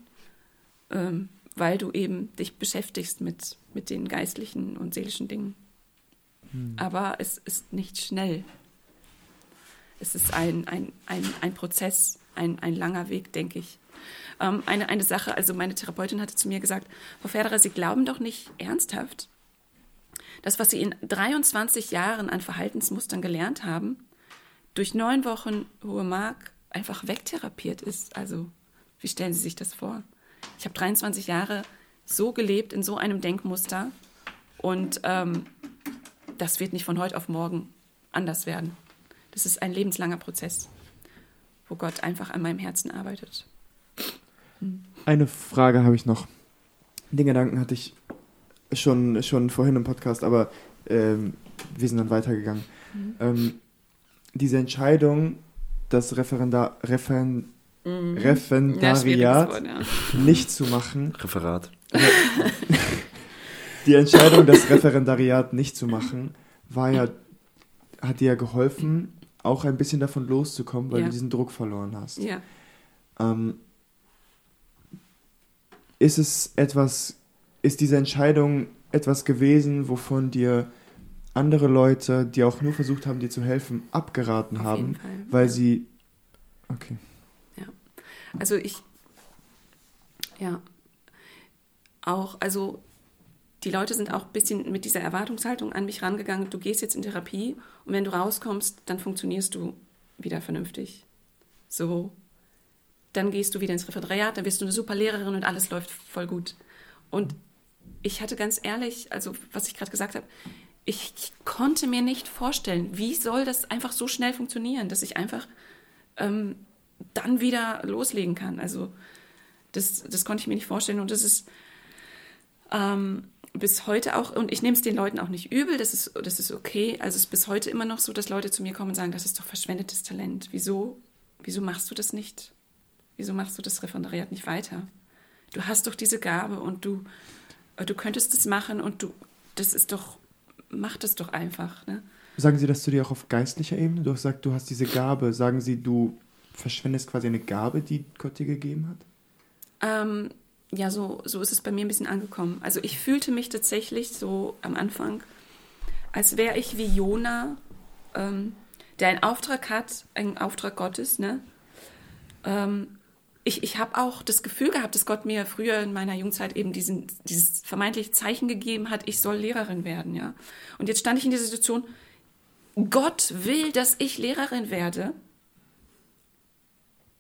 ähm, weil du eben dich beschäftigst mit, mit den geistlichen und seelischen Dingen. Hm. Aber es ist nicht schnell. Es ist ein, ein, ein, ein Prozess, ein, ein langer Weg, denke ich. Ähm, eine, eine Sache, also meine Therapeutin hatte zu mir gesagt, Frau Ferderer, Sie glauben doch nicht ernsthaft, das, was Sie in 23 Jahren an Verhaltensmustern gelernt haben, durch neun Wochen hohe Mark einfach wegtherapiert ist. Also, wie stellen Sie sich das vor? Ich habe 23 Jahre so gelebt in so einem Denkmuster und ähm, das wird nicht von heute auf morgen anders werden. Das ist ein lebenslanger Prozess, wo Gott einfach an meinem Herzen arbeitet. Eine Frage habe ich noch. Den Gedanken hatte ich schon, schon vorhin im Podcast, aber ähm, wir sind dann weitergegangen. Mhm. Ähm, diese Entscheidung, das Referendar, Referen, mhm. Referendariat ja, Wort, ja. nicht zu machen. Referat. Die Entscheidung, das Referendariat nicht zu machen, war ja, hat dir ja geholfen, auch ein bisschen davon loszukommen, weil ja. du diesen Druck verloren hast. Ja. Ähm, ist es etwas, ist diese Entscheidung etwas gewesen, wovon dir andere Leute, die auch nur versucht haben, dir zu helfen, abgeraten Auf haben, weil ja. sie. Okay. Ja. Also ich. Ja. auch, also die Leute sind auch ein bisschen mit dieser Erwartungshaltung an mich rangegangen, du gehst jetzt in Therapie und wenn du rauskommst, dann funktionierst du wieder vernünftig. So, dann gehst du wieder ins Referendariat, dann wirst du eine super Lehrerin und alles läuft voll gut. Und ich hatte ganz ehrlich, also was ich gerade gesagt habe, ich, ich, konnte mir nicht vorstellen, wie soll das einfach so schnell funktionieren, dass ich einfach ähm, dann wieder loslegen kann. Also das, das konnte ich mir nicht vorstellen und das ist ähm, bis heute auch, und ich nehme es den Leuten auch nicht übel, das ist, das ist okay. Also es ist bis heute immer noch so, dass Leute zu mir kommen und sagen, das ist doch verschwendetes Talent. Wieso, wieso machst du das nicht? Wieso machst du das Referendariat nicht weiter? Du hast doch diese Gabe und du, du könntest das machen und du, das ist doch, mach das doch einfach. Ne? Sagen Sie das zu dir auch auf geistlicher Ebene? Du hast gesagt, du hast diese Gabe. Sagen Sie, du verschwendest quasi eine Gabe, die Gott dir gegeben hat? Ähm, ja, so, so ist es bei mir ein bisschen angekommen. Also ich fühlte mich tatsächlich so am Anfang, als wäre ich wie Jona, ähm, der einen Auftrag hat, einen Auftrag Gottes, ne? Ähm, ich, ich habe auch das Gefühl gehabt, dass Gott mir früher in meiner Jugendzeit eben diesen, dieses vermeintliche Zeichen gegeben hat, ich soll Lehrerin werden, ja. Und jetzt stand ich in dieser Situation, Gott will, dass ich Lehrerin werde,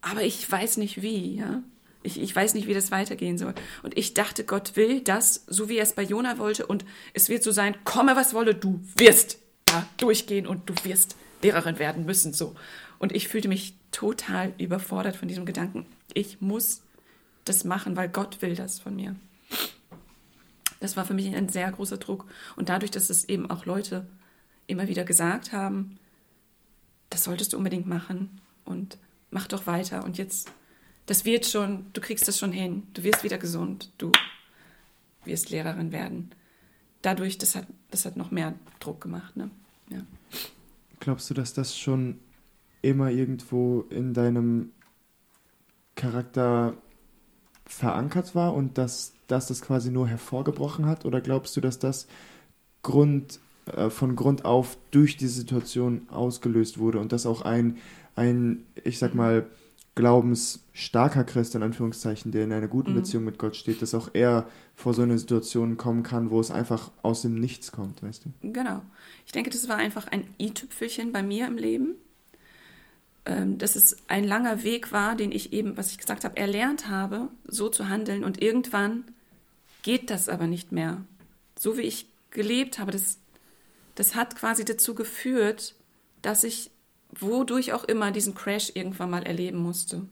aber ich weiß nicht wie, ja. Ich, ich weiß nicht, wie das weitergehen soll. Und ich dachte, Gott will das, so wie er es bei Jona wollte. Und es wird so sein, komme was wolle, du wirst da durchgehen und du wirst Lehrerin werden müssen. So. Und ich fühlte mich total überfordert von diesem Gedanken. Ich muss das machen, weil Gott will das von mir. Das war für mich ein sehr großer Druck. Und dadurch, dass es eben auch Leute immer wieder gesagt haben, das solltest du unbedingt machen und mach doch weiter. Und jetzt das wird schon, du kriegst das schon hin, du wirst wieder gesund, du wirst Lehrerin werden. Dadurch, das hat, das hat noch mehr Druck gemacht. Ne? Ja. Glaubst du, dass das schon immer irgendwo in deinem Charakter verankert war und dass, dass das quasi nur hervorgebrochen hat? Oder glaubst du, dass das Grund, äh, von Grund auf durch die Situation ausgelöst wurde und dass auch ein, ein ich sag mal, glaubensstarker Christ, in Anführungszeichen, der in einer guten mhm. Beziehung mit Gott steht, dass auch er vor so eine Situation kommen kann, wo es einfach aus dem Nichts kommt, weißt du? Genau. Ich denke, das war einfach ein i-Tüpfelchen bei mir im Leben. Ähm, dass es ein langer Weg war, den ich eben, was ich gesagt habe, erlernt habe, so zu handeln. Und irgendwann geht das aber nicht mehr. So wie ich gelebt habe, das, das hat quasi dazu geführt, dass ich wodurch auch immer diesen Crash irgendwann mal erleben musste.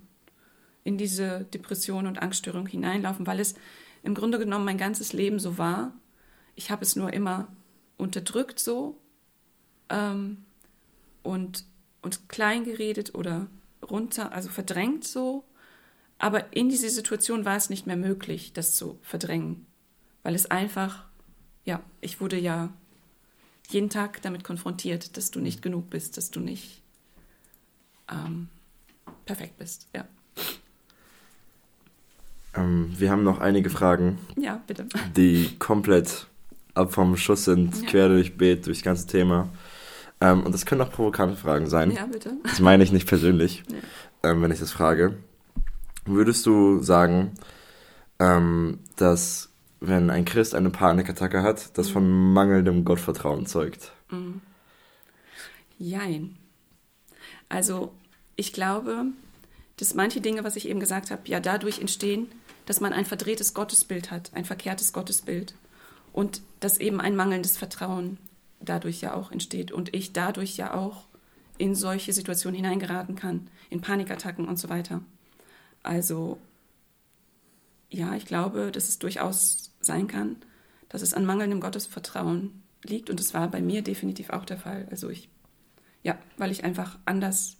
In diese Depression und Angststörung hineinlaufen, weil es im Grunde genommen mein ganzes Leben so war. Ich habe es nur immer unterdrückt so ähm, und, und klein geredet oder runter, also verdrängt so. Aber in dieser Situation war es nicht mehr möglich, das zu verdrängen, weil es einfach, ja, ich wurde ja jeden Tag damit konfrontiert, dass du nicht genug bist, dass du nicht ähm, perfekt bist. Ja. Ähm, wir haben noch einige Fragen. Ja, bitte. Die komplett ab vom Schuss sind, ja. quer durch Beet, durchs ganze Thema. Ähm, und das können auch provokante Fragen sein. Ja, bitte. Das meine ich nicht persönlich, ja. ähm, wenn ich das frage. Würdest du sagen, ähm, dass wenn ein Christ eine Panikattacke hat, das von mangelndem Gottvertrauen zeugt? Mhm. Jein. Also ich glaube, dass manche Dinge, was ich eben gesagt habe, ja dadurch entstehen, dass man ein verdrehtes Gottesbild hat, ein verkehrtes Gottesbild. Und dass eben ein mangelndes Vertrauen dadurch ja auch entsteht. Und ich dadurch ja auch in solche Situationen hineingeraten kann, in Panikattacken und so weiter. Also ja, ich glaube, dass es durchaus sein kann, dass es an mangelndem Gottesvertrauen liegt. Und das war bei mir definitiv auch der Fall. Also ich, ja, weil ich einfach anders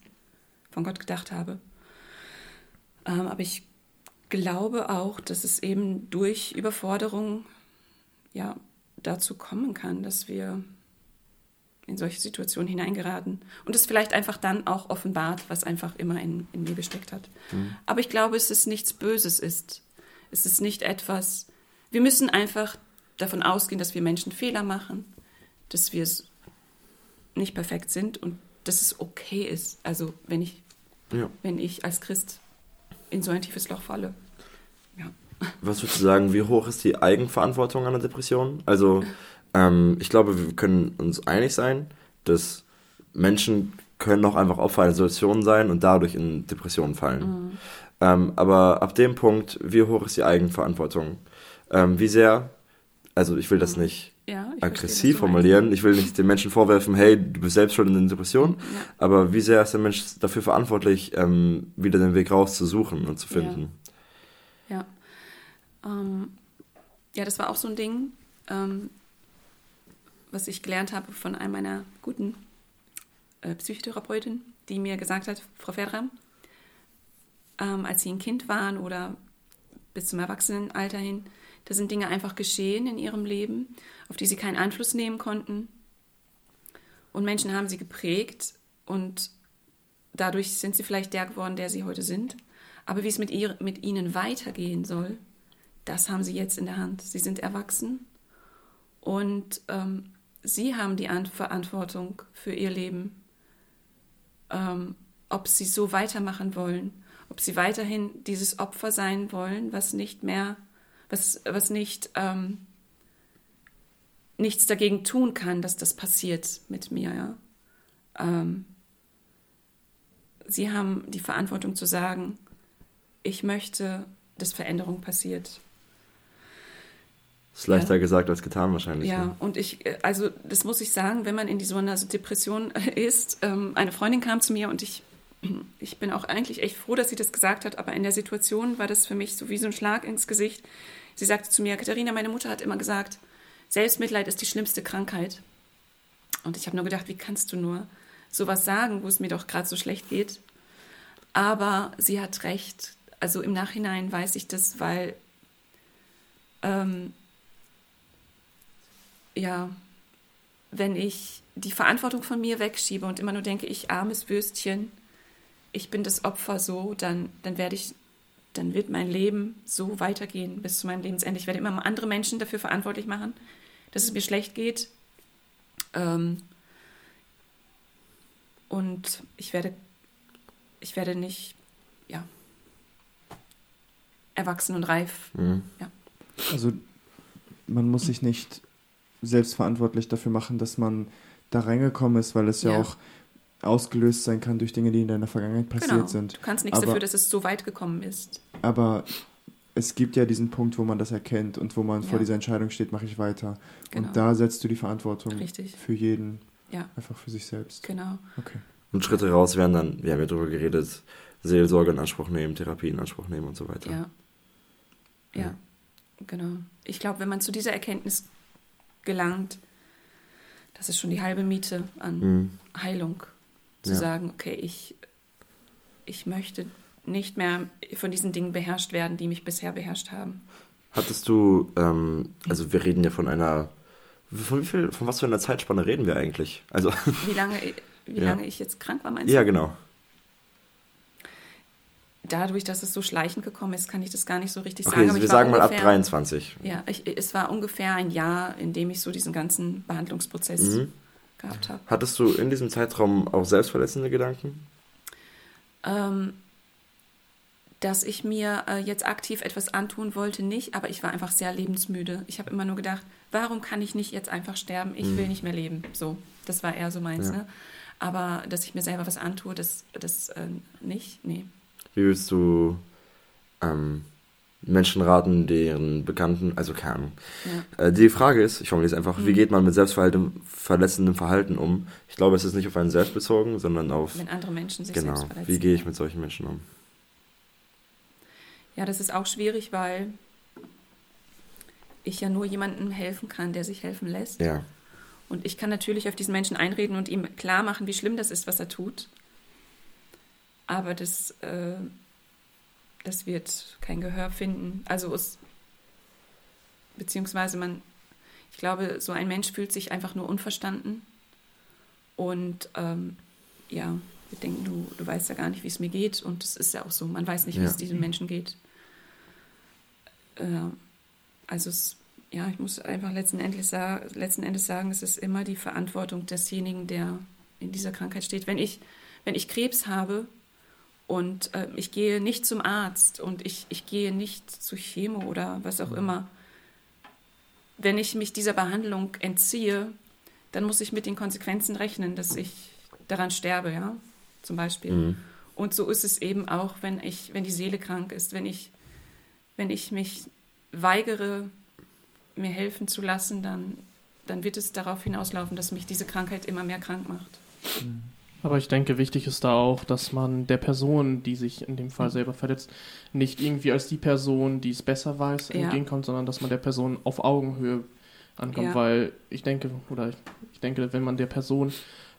von Gott gedacht habe. Ähm, aber ich glaube auch, dass es eben durch Überforderung ja dazu kommen kann, dass wir in solche Situationen hineingeraten und es vielleicht einfach dann auch offenbart, was einfach immer in, in mir gesteckt hat. Mhm. Aber ich glaube, es ist nichts Böses ist. Es ist nicht etwas, wir müssen einfach davon ausgehen, dass wir Menschen Fehler machen, dass wir nicht perfekt sind und dass es okay ist. Also wenn ich, ja. wenn ich als Christ in so ein tiefes Loch falle. Ja. Was würdest du sagen, wie hoch ist die Eigenverantwortung an der Depression? Also, ähm, ich glaube, wir können uns einig sein, dass Menschen können auch einfach Opfer einer Situation sein und dadurch in Depressionen fallen. Mhm. Ähm, aber ab dem Punkt, wie hoch ist die Eigenverantwortung? Ähm, wie sehr, also ich will das mhm. nicht ja, aggressiv verstehe, formulieren, ich will nicht den Menschen vorwerfen, hey, du bist selbst schon in der Depression, ja. aber wie sehr ist der Mensch dafür verantwortlich, ähm, wieder den Weg rauszusuchen und zu finden? Ja, ja. Ähm, ja das war auch so ein Ding, ähm, was ich gelernt habe von einem meiner guten äh, Psychotherapeutin, die mir gesagt hat, Frau Ferdram, ähm, als sie ein Kind waren oder bis zum Erwachsenenalter hin, da sind Dinge einfach geschehen in ihrem Leben, auf die sie keinen Einfluss nehmen konnten. Und Menschen haben sie geprägt und dadurch sind sie vielleicht der geworden, der sie heute sind. Aber wie es mit, ihr, mit ihnen weitergehen soll, das haben sie jetzt in der Hand. Sie sind erwachsen und ähm, sie haben die Verantwortung für ihr Leben, ähm, ob sie so weitermachen wollen, ob sie weiterhin dieses Opfer sein wollen, was nicht mehr was, was nicht ähm, nichts dagegen tun kann, dass das passiert mit mir. Ja? Ähm, sie haben die Verantwortung zu sagen, ich möchte, dass Veränderung passiert. Ist leichter ja. gesagt als getan wahrscheinlich. Ja, ne? und ich, äh, also das muss ich sagen, wenn man in so einer Depression ist, ähm, eine Freundin kam zu mir und ich, ich bin auch eigentlich echt froh, dass sie das gesagt hat, aber in der Situation war das für mich so wie so ein Schlag ins Gesicht. Sie sagte zu mir, Katharina, meine Mutter hat immer gesagt, Selbstmitleid ist die schlimmste Krankheit. Und ich habe nur gedacht, wie kannst du nur sowas sagen, wo es mir doch gerade so schlecht geht? Aber sie hat recht. Also im Nachhinein weiß ich das, weil ähm, ja, wenn ich die Verantwortung von mir wegschiebe und immer nur denke, ich armes Würstchen, ich bin das Opfer so, dann, dann werde ich dann wird mein Leben so weitergehen bis zu meinem Lebensende. Ich werde immer andere Menschen dafür verantwortlich machen, dass es mir schlecht geht. Ähm, und ich werde, ich werde nicht, ja, erwachsen und reif. Mhm. Ja. Also man muss sich nicht selbstverantwortlich dafür machen, dass man da reingekommen ist, weil es ja, ja auch ausgelöst sein kann durch Dinge, die in deiner Vergangenheit passiert genau. sind. Du kannst nichts aber, dafür, dass es so weit gekommen ist. Aber es gibt ja diesen Punkt, wo man das erkennt und wo man ja. vor dieser Entscheidung steht, mache ich weiter. Genau. Und da setzt du die Verantwortung Richtig. für jeden, ja. einfach für sich selbst. Genau. Okay. Und Schritte raus wären dann, wir haben ja darüber geredet, Seelsorge in Anspruch nehmen, Therapie in Anspruch nehmen und so weiter. Ja. Ja, ja. genau. Ich glaube, wenn man zu dieser Erkenntnis gelangt, das ist schon die halbe Miete an mhm. Heilung zu ja. sagen, okay, ich, ich möchte nicht mehr von diesen Dingen beherrscht werden, die mich bisher beherrscht haben. Hattest du, ähm, also wir reden ja von einer, von wie viel, von was für einer Zeitspanne reden wir eigentlich? Also wie lange, wie ja. lange ich jetzt krank war, meinst du? Ja, genau. Dadurch, dass es so schleichend gekommen ist, kann ich das gar nicht so richtig okay, sagen. Also wir sagen ungefähr, mal ab 23. Ja, ich, es war ungefähr ein Jahr, in dem ich so diesen ganzen Behandlungsprozess mhm gehabt habe. Hattest du in diesem Zeitraum auch selbstverletzende Gedanken? Ähm, dass ich mir äh, jetzt aktiv etwas antun wollte, nicht, aber ich war einfach sehr lebensmüde. Ich habe immer nur gedacht, warum kann ich nicht jetzt einfach sterben? Ich mhm. will nicht mehr leben. So, das war eher so meins. Ja. Ne? Aber dass ich mir selber was antue, das, das äh, nicht, nee. Wie willst du ähm, Menschen raten, deren Bekannten, also keine Ahnung. Ja. Äh, die Frage ist, ich formuliere es einfach, mhm. wie geht man mit selbstverletzendem Verhalten um? Ich glaube, es ist nicht auf einen selbst bezogen, sondern auf... Wenn andere Menschen sich genau, selbst verletzen. Wie gehe ich mit solchen Menschen um? Ja, das ist auch schwierig, weil ich ja nur jemandem helfen kann, der sich helfen lässt. Ja. Und ich kann natürlich auf diesen Menschen einreden und ihm klar machen, wie schlimm das ist, was er tut. Aber das... Äh, das wird kein Gehör finden. Also es, beziehungsweise man, ich glaube, so ein Mensch fühlt sich einfach nur unverstanden und ähm, ja, wir denken, du, du weißt ja gar nicht, wie es mir geht und es ist ja auch so, man weiß nicht, wie ja. es diesem Menschen geht. Äh, also es, ja, ich muss einfach letzten Endes, letzten Endes sagen, es ist immer die Verantwortung desjenigen, der in dieser Krankheit steht. Wenn ich, wenn ich Krebs habe Und äh, ich gehe nicht zum Arzt und ich, ich gehe nicht zu Chemo oder was auch immer. Wenn ich mich dieser Behandlung entziehe, dann muss ich mit den Konsequenzen rechnen, dass ich daran sterbe, ja, zum Beispiel. Mhm. Und so ist es eben auch, wenn ich, wenn die Seele krank ist, wenn ich, wenn ich mich weigere, mir helfen zu lassen, dann, dann wird es darauf hinauslaufen, dass mich diese Krankheit immer mehr krank macht. Aber ich denke, wichtig ist da auch, dass man der Person, die sich in dem Fall mhm. selber verletzt, nicht irgendwie als die Person, die es besser weiß, ja. entgegenkommt, sondern dass man der Person auf Augenhöhe ankommt. Ja. Weil ich denke, oder ich, ich denke, wenn man der Person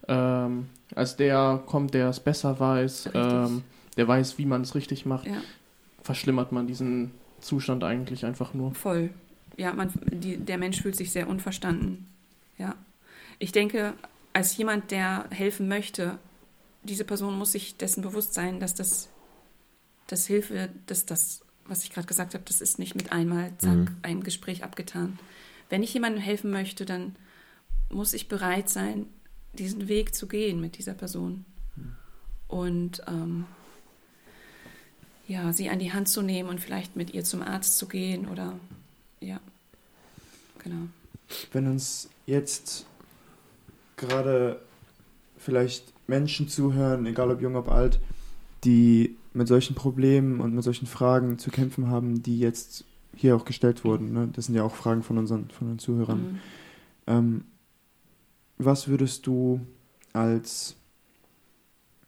ähm, als der kommt, der es besser weiß, ähm, der weiß, wie man es richtig macht, ja. verschlimmert man diesen Zustand eigentlich einfach nur. Voll. Ja, man, die, der Mensch fühlt sich sehr unverstanden. Ja. Ich denke, als jemand, der helfen möchte, diese Person muss sich dessen bewusst sein, dass das, das Hilfe, dass das, was ich gerade gesagt habe, das ist nicht mit einmal, zack, mhm. ein Gespräch abgetan. Wenn ich jemandem helfen möchte, dann muss ich bereit sein, diesen Weg zu gehen mit dieser Person. Und ähm, ja, sie an die Hand zu nehmen und vielleicht mit ihr zum Arzt zu gehen oder ja, genau. Wenn uns jetzt gerade vielleicht Menschen zuhören, egal ob jung, ob alt, die mit solchen Problemen und mit solchen Fragen zu kämpfen haben, die jetzt hier auch gestellt wurden. Ne? Das sind ja auch Fragen von unseren, von den Zuhörern. Mhm. Ähm, was würdest du als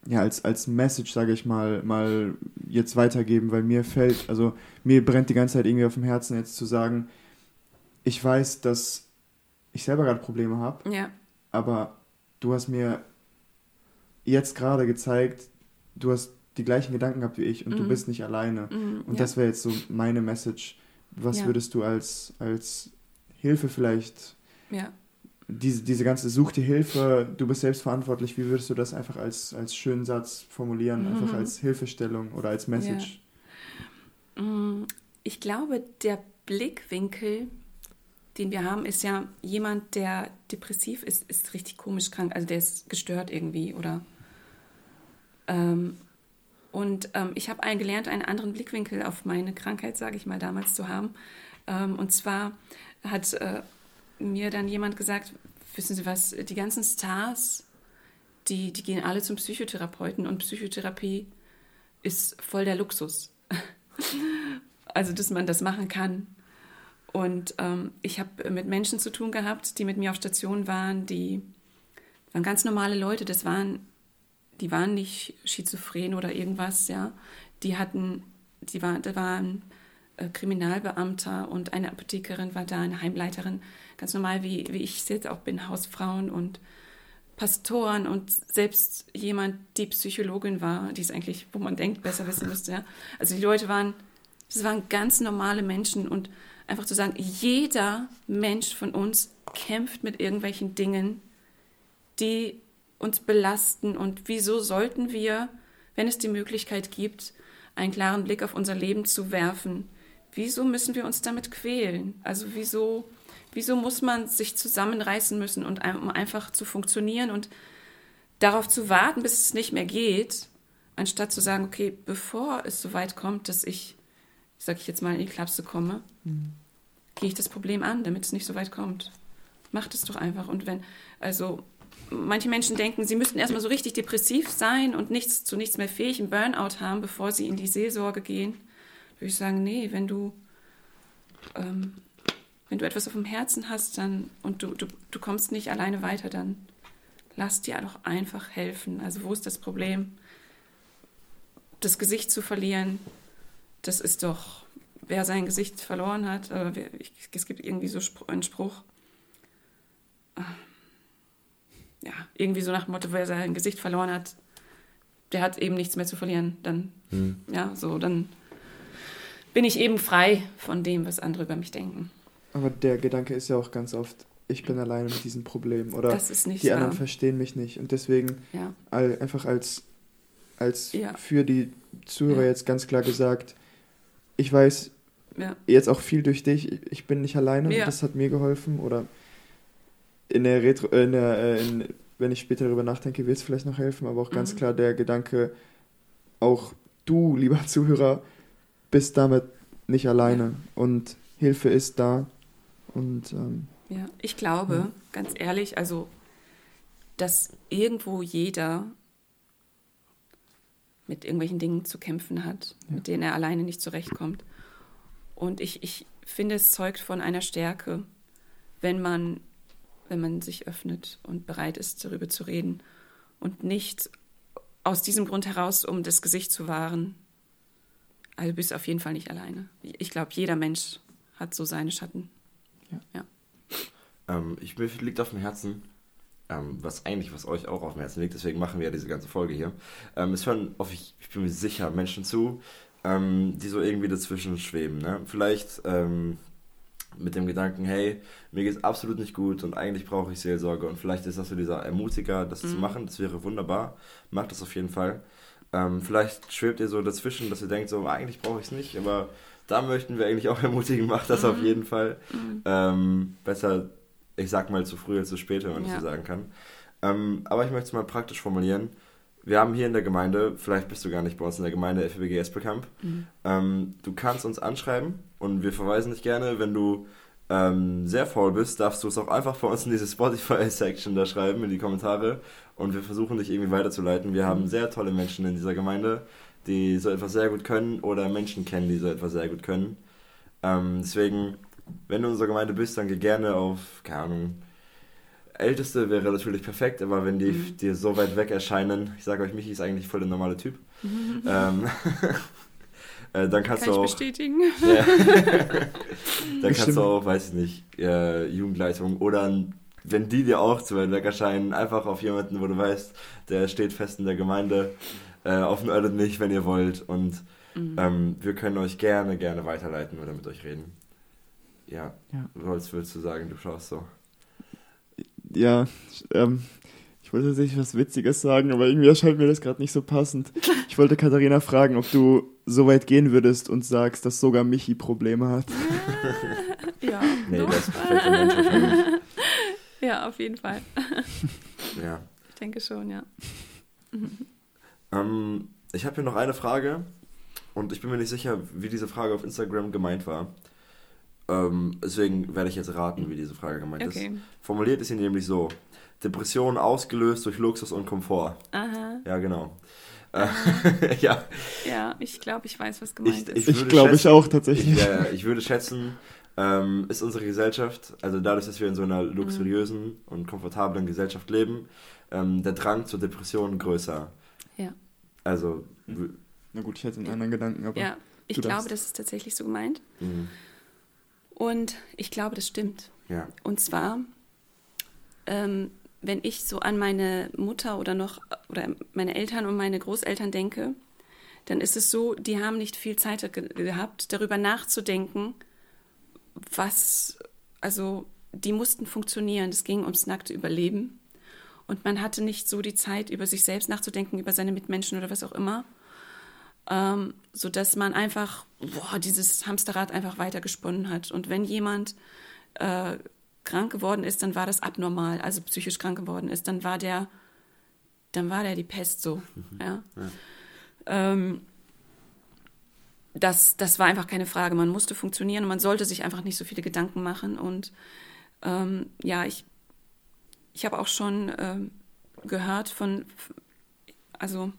ja, als, als Message, sage ich mal, mal jetzt weitergeben, weil mir fällt, also mir brennt die ganze Zeit irgendwie auf dem Herzen jetzt zu sagen, ich weiß, dass ich selber gerade Probleme habe, ja. Aber du hast mir jetzt gerade gezeigt, du hast die gleichen Gedanken gehabt wie ich und mhm. du bist nicht alleine. Mhm, und ja. das wäre jetzt so meine Message. Was ja. würdest du als, als Hilfe vielleicht ja diese, diese ganze Such dir Hilfe, du bist selbst verantwortlich, wie würdest du das einfach als, als schönen Satz formulieren, mhm. einfach als Hilfestellung oder als Message? Mm, ich glaube, der Blickwinkel, den wir haben, ist ja jemand, der depressiv ist, ist richtig komisch krank, also der ist gestört irgendwie oder. Ähm, und ähm, ich habe gelernt, einen anderen Blickwinkel auf meine Krankheit, sage ich mal, damals zu haben. Ähm, und zwar hat äh, mir dann jemand gesagt, wissen Sie was, die ganzen Stars, die, die gehen alle zum Psychotherapeuten und Psychotherapie ist voll der Luxus. also, dass man das machen kann. Und ähm, ich habe mit Menschen zu tun gehabt, die mit mir auf Station waren, die waren ganz normale Leute, das waren, die waren nicht schizophren oder irgendwas, ja. Die hatten, die waren, da waren äh, Kriminalbeamter und eine Apothekerin war da, eine Heimleiterin, ganz normal wie, wie ich jetzt auch bin, Hausfrauen und Pastoren und selbst jemand, die Psychologin war, die es eigentlich, wo man denkt, besser wissen müsste. Ja. Also die Leute waren, das waren ganz normale Menschen und einfach zu sagen, jeder Mensch von uns kämpft mit irgendwelchen Dingen, die uns belasten und wieso sollten wir, wenn es die Möglichkeit gibt, einen klaren Blick auf unser Leben zu werfen, wieso müssen wir uns damit quälen? Also wieso, wieso muss man sich zusammenreißen müssen, und, um einfach zu funktionieren und darauf zu warten, bis es nicht mehr geht, anstatt zu sagen, okay, bevor es so weit kommt, dass ich, sag ich jetzt mal, in die Klapse komme, mhm. gehe ich das Problem an, damit es nicht so weit kommt. Macht es doch einfach. Und wenn, also manche Menschen denken, sie müssten erstmal so richtig depressiv sein und nichts zu nichts mehr fähig, einen Burnout haben, bevor sie in die Seelsorge gehen würde ich sagen, nee, wenn du, ähm, wenn du etwas auf dem Herzen hast dann, und du, du, du kommst nicht alleine weiter, dann lass dir doch einfach helfen. Also wo ist das Problem? Das Gesicht zu verlieren, das ist doch, wer sein Gesicht verloren hat, wer, ich, es gibt irgendwie so einen Spruch, ah, ja, irgendwie so nach dem Motto, wer sein Gesicht verloren hat, der hat eben nichts mehr zu verlieren. Dann, hm. ja, so, dann bin ich eben frei von dem, was andere über mich denken. Aber der Gedanke ist ja auch ganz oft, ich bin alleine mit diesem Problem oder die wahr. anderen verstehen mich nicht. Und deswegen ja. all, einfach als, als ja. für die Zuhörer ja. jetzt ganz klar gesagt, ich weiß jetzt auch viel durch dich, ich bin nicht alleine, das hat mir geholfen. Oder in der Retro, in der, äh, in, wenn ich später darüber nachdenke, wird es vielleicht noch helfen, aber auch ganz mhm. klar der Gedanke, auch du, lieber Zuhörer, bist damit nicht alleine. Und Hilfe ist da. Und ähm, ja, ich glaube, ja. ganz ehrlich, also dass irgendwo jeder mit irgendwelchen Dingen zu kämpfen hat, ja. mit denen er alleine nicht zurechtkommt. Und ich, ich finde, es zeugt von einer Stärke, wenn man, wenn man sich öffnet und bereit ist, darüber zu reden. Und nicht aus diesem Grund heraus, um das Gesicht zu wahren. Also du bist auf jeden Fall nicht alleine. Ich glaube, jeder Mensch hat so seine Schatten. Ja. ja. Ähm, ich, mir liegt auf dem Herzen, ähm, was eigentlich, was euch auch auf dem Herzen liegt, deswegen machen wir ja diese ganze Folge hier. Ähm, es hören, auf, ich, ich bin mir sicher, Menschen zu, ähm, die so irgendwie dazwischen schweben. Ne? Vielleicht ähm, mit dem Gedanken, hey, mir geht es absolut nicht gut und eigentlich brauche ich Seelsorge und vielleicht ist das so dieser Ermutiger, das mhm. zu machen, das wäre wunderbar, macht das auf jeden Fall. Ähm, vielleicht schwebt ihr so dazwischen, dass ihr denkt, so eigentlich brauche ich es nicht, aber da möchten wir eigentlich auch ermutigen, macht das mhm. auf jeden Fall. Mhm. Ähm, besser, ich sag mal zu früh als zu spät, wenn man ja. das so sagen kann. Ähm, aber ich möchte es mal praktisch formulieren. Wir haben hier in der Gemeinde, vielleicht bist du gar nicht bei uns in der Gemeinde FBG Espelkamp, mhm. ähm, du kannst uns anschreiben und wir verweisen dich gerne, wenn du ähm, sehr faul bist, darfst du es auch einfach bei uns in diese Spotify-Section da schreiben, in die Kommentare und wir versuchen dich irgendwie weiterzuleiten. Wir haben mhm. sehr tolle Menschen in dieser Gemeinde die so etwas sehr gut können oder Menschen kennen, die so etwas sehr gut können. Ähm, deswegen, wenn du in unserer Gemeinde bist, dann geh gerne auf, keine Ahnung, Älteste wäre natürlich perfekt, aber wenn die mhm. dir so weit weg erscheinen, ich sage euch, Michi ist eigentlich voll der normale Typ, mhm. ähm, äh, dann kannst Kann du auch. bestätigen. Ja, dann kannst du auch, weiß ich nicht, äh, Jugendleitung oder wenn die dir auch zu weit weg erscheinen, einfach auf jemanden, wo du weißt, der steht fest in der Gemeinde, äh, auf den Earl mich, wenn ihr wollt. Und mhm. ähm, wir können euch gerne, gerne weiterleiten oder mit euch reden. Ja, ja. was willst du sagen? Du schaust so. Ja, ähm, ich wollte tatsächlich was Witziges sagen, aber irgendwie erscheint mir das gerade nicht so passend. Ich wollte Katharina fragen, ob du so weit gehen würdest und sagst, dass sogar Michi Probleme hat. ja. Nee, das ist perfekte Mensch Ja, auf jeden Fall. ja. Ich denke schon, ja. Ähm, ich habe hier noch eine Frage und ich bin mir nicht sicher, wie diese Frage auf Instagram gemeint war. Ähm, deswegen werde ich jetzt raten, wie diese Frage gemeint okay. ist. Formuliert ist sie nämlich so: Depression ausgelöst durch Luxus und Komfort. Aha. Ja, genau. ja. ja, ich glaube, ich weiß, was gemeint ich, ist. Ich, ich glaube, ich auch tatsächlich. Ich, ja, ich würde schätzen, ähm, ist unsere Gesellschaft, also dadurch, dass wir in so einer luxuriösen mhm. und komfortablen Gesellschaft leben, ähm, der Drang zur Depression größer. Ja. Also. Na gut, ich hätte einen anderen Gedanken, aber. Ja, ich glaube, das ist tatsächlich so gemeint. Mhm. Und ich glaube, das stimmt. Ja. Und zwar, ähm, wenn ich so an meine Mutter oder noch oder meine Eltern und meine Großeltern denke, dann ist es so, die haben nicht viel Zeit ge gehabt, darüber nachzudenken, was, also die mussten funktionieren. Es ging ums nackte Überleben. Und man hatte nicht so die Zeit, über sich selbst nachzudenken, über seine Mitmenschen oder was auch immer. Ähm, sodass man einfach boah, dieses Hamsterrad einfach weitergesponnen hat. Und wenn jemand äh, krank geworden ist, dann war das abnormal, also psychisch krank geworden ist, dann war der, dann war der die Pest so. Mhm. Ja. ja. Ähm, das, das war einfach keine Frage. Man musste funktionieren und man sollte sich einfach nicht so viele Gedanken machen. Und ähm, ja, ich ich habe auch schon äh, gehört von, also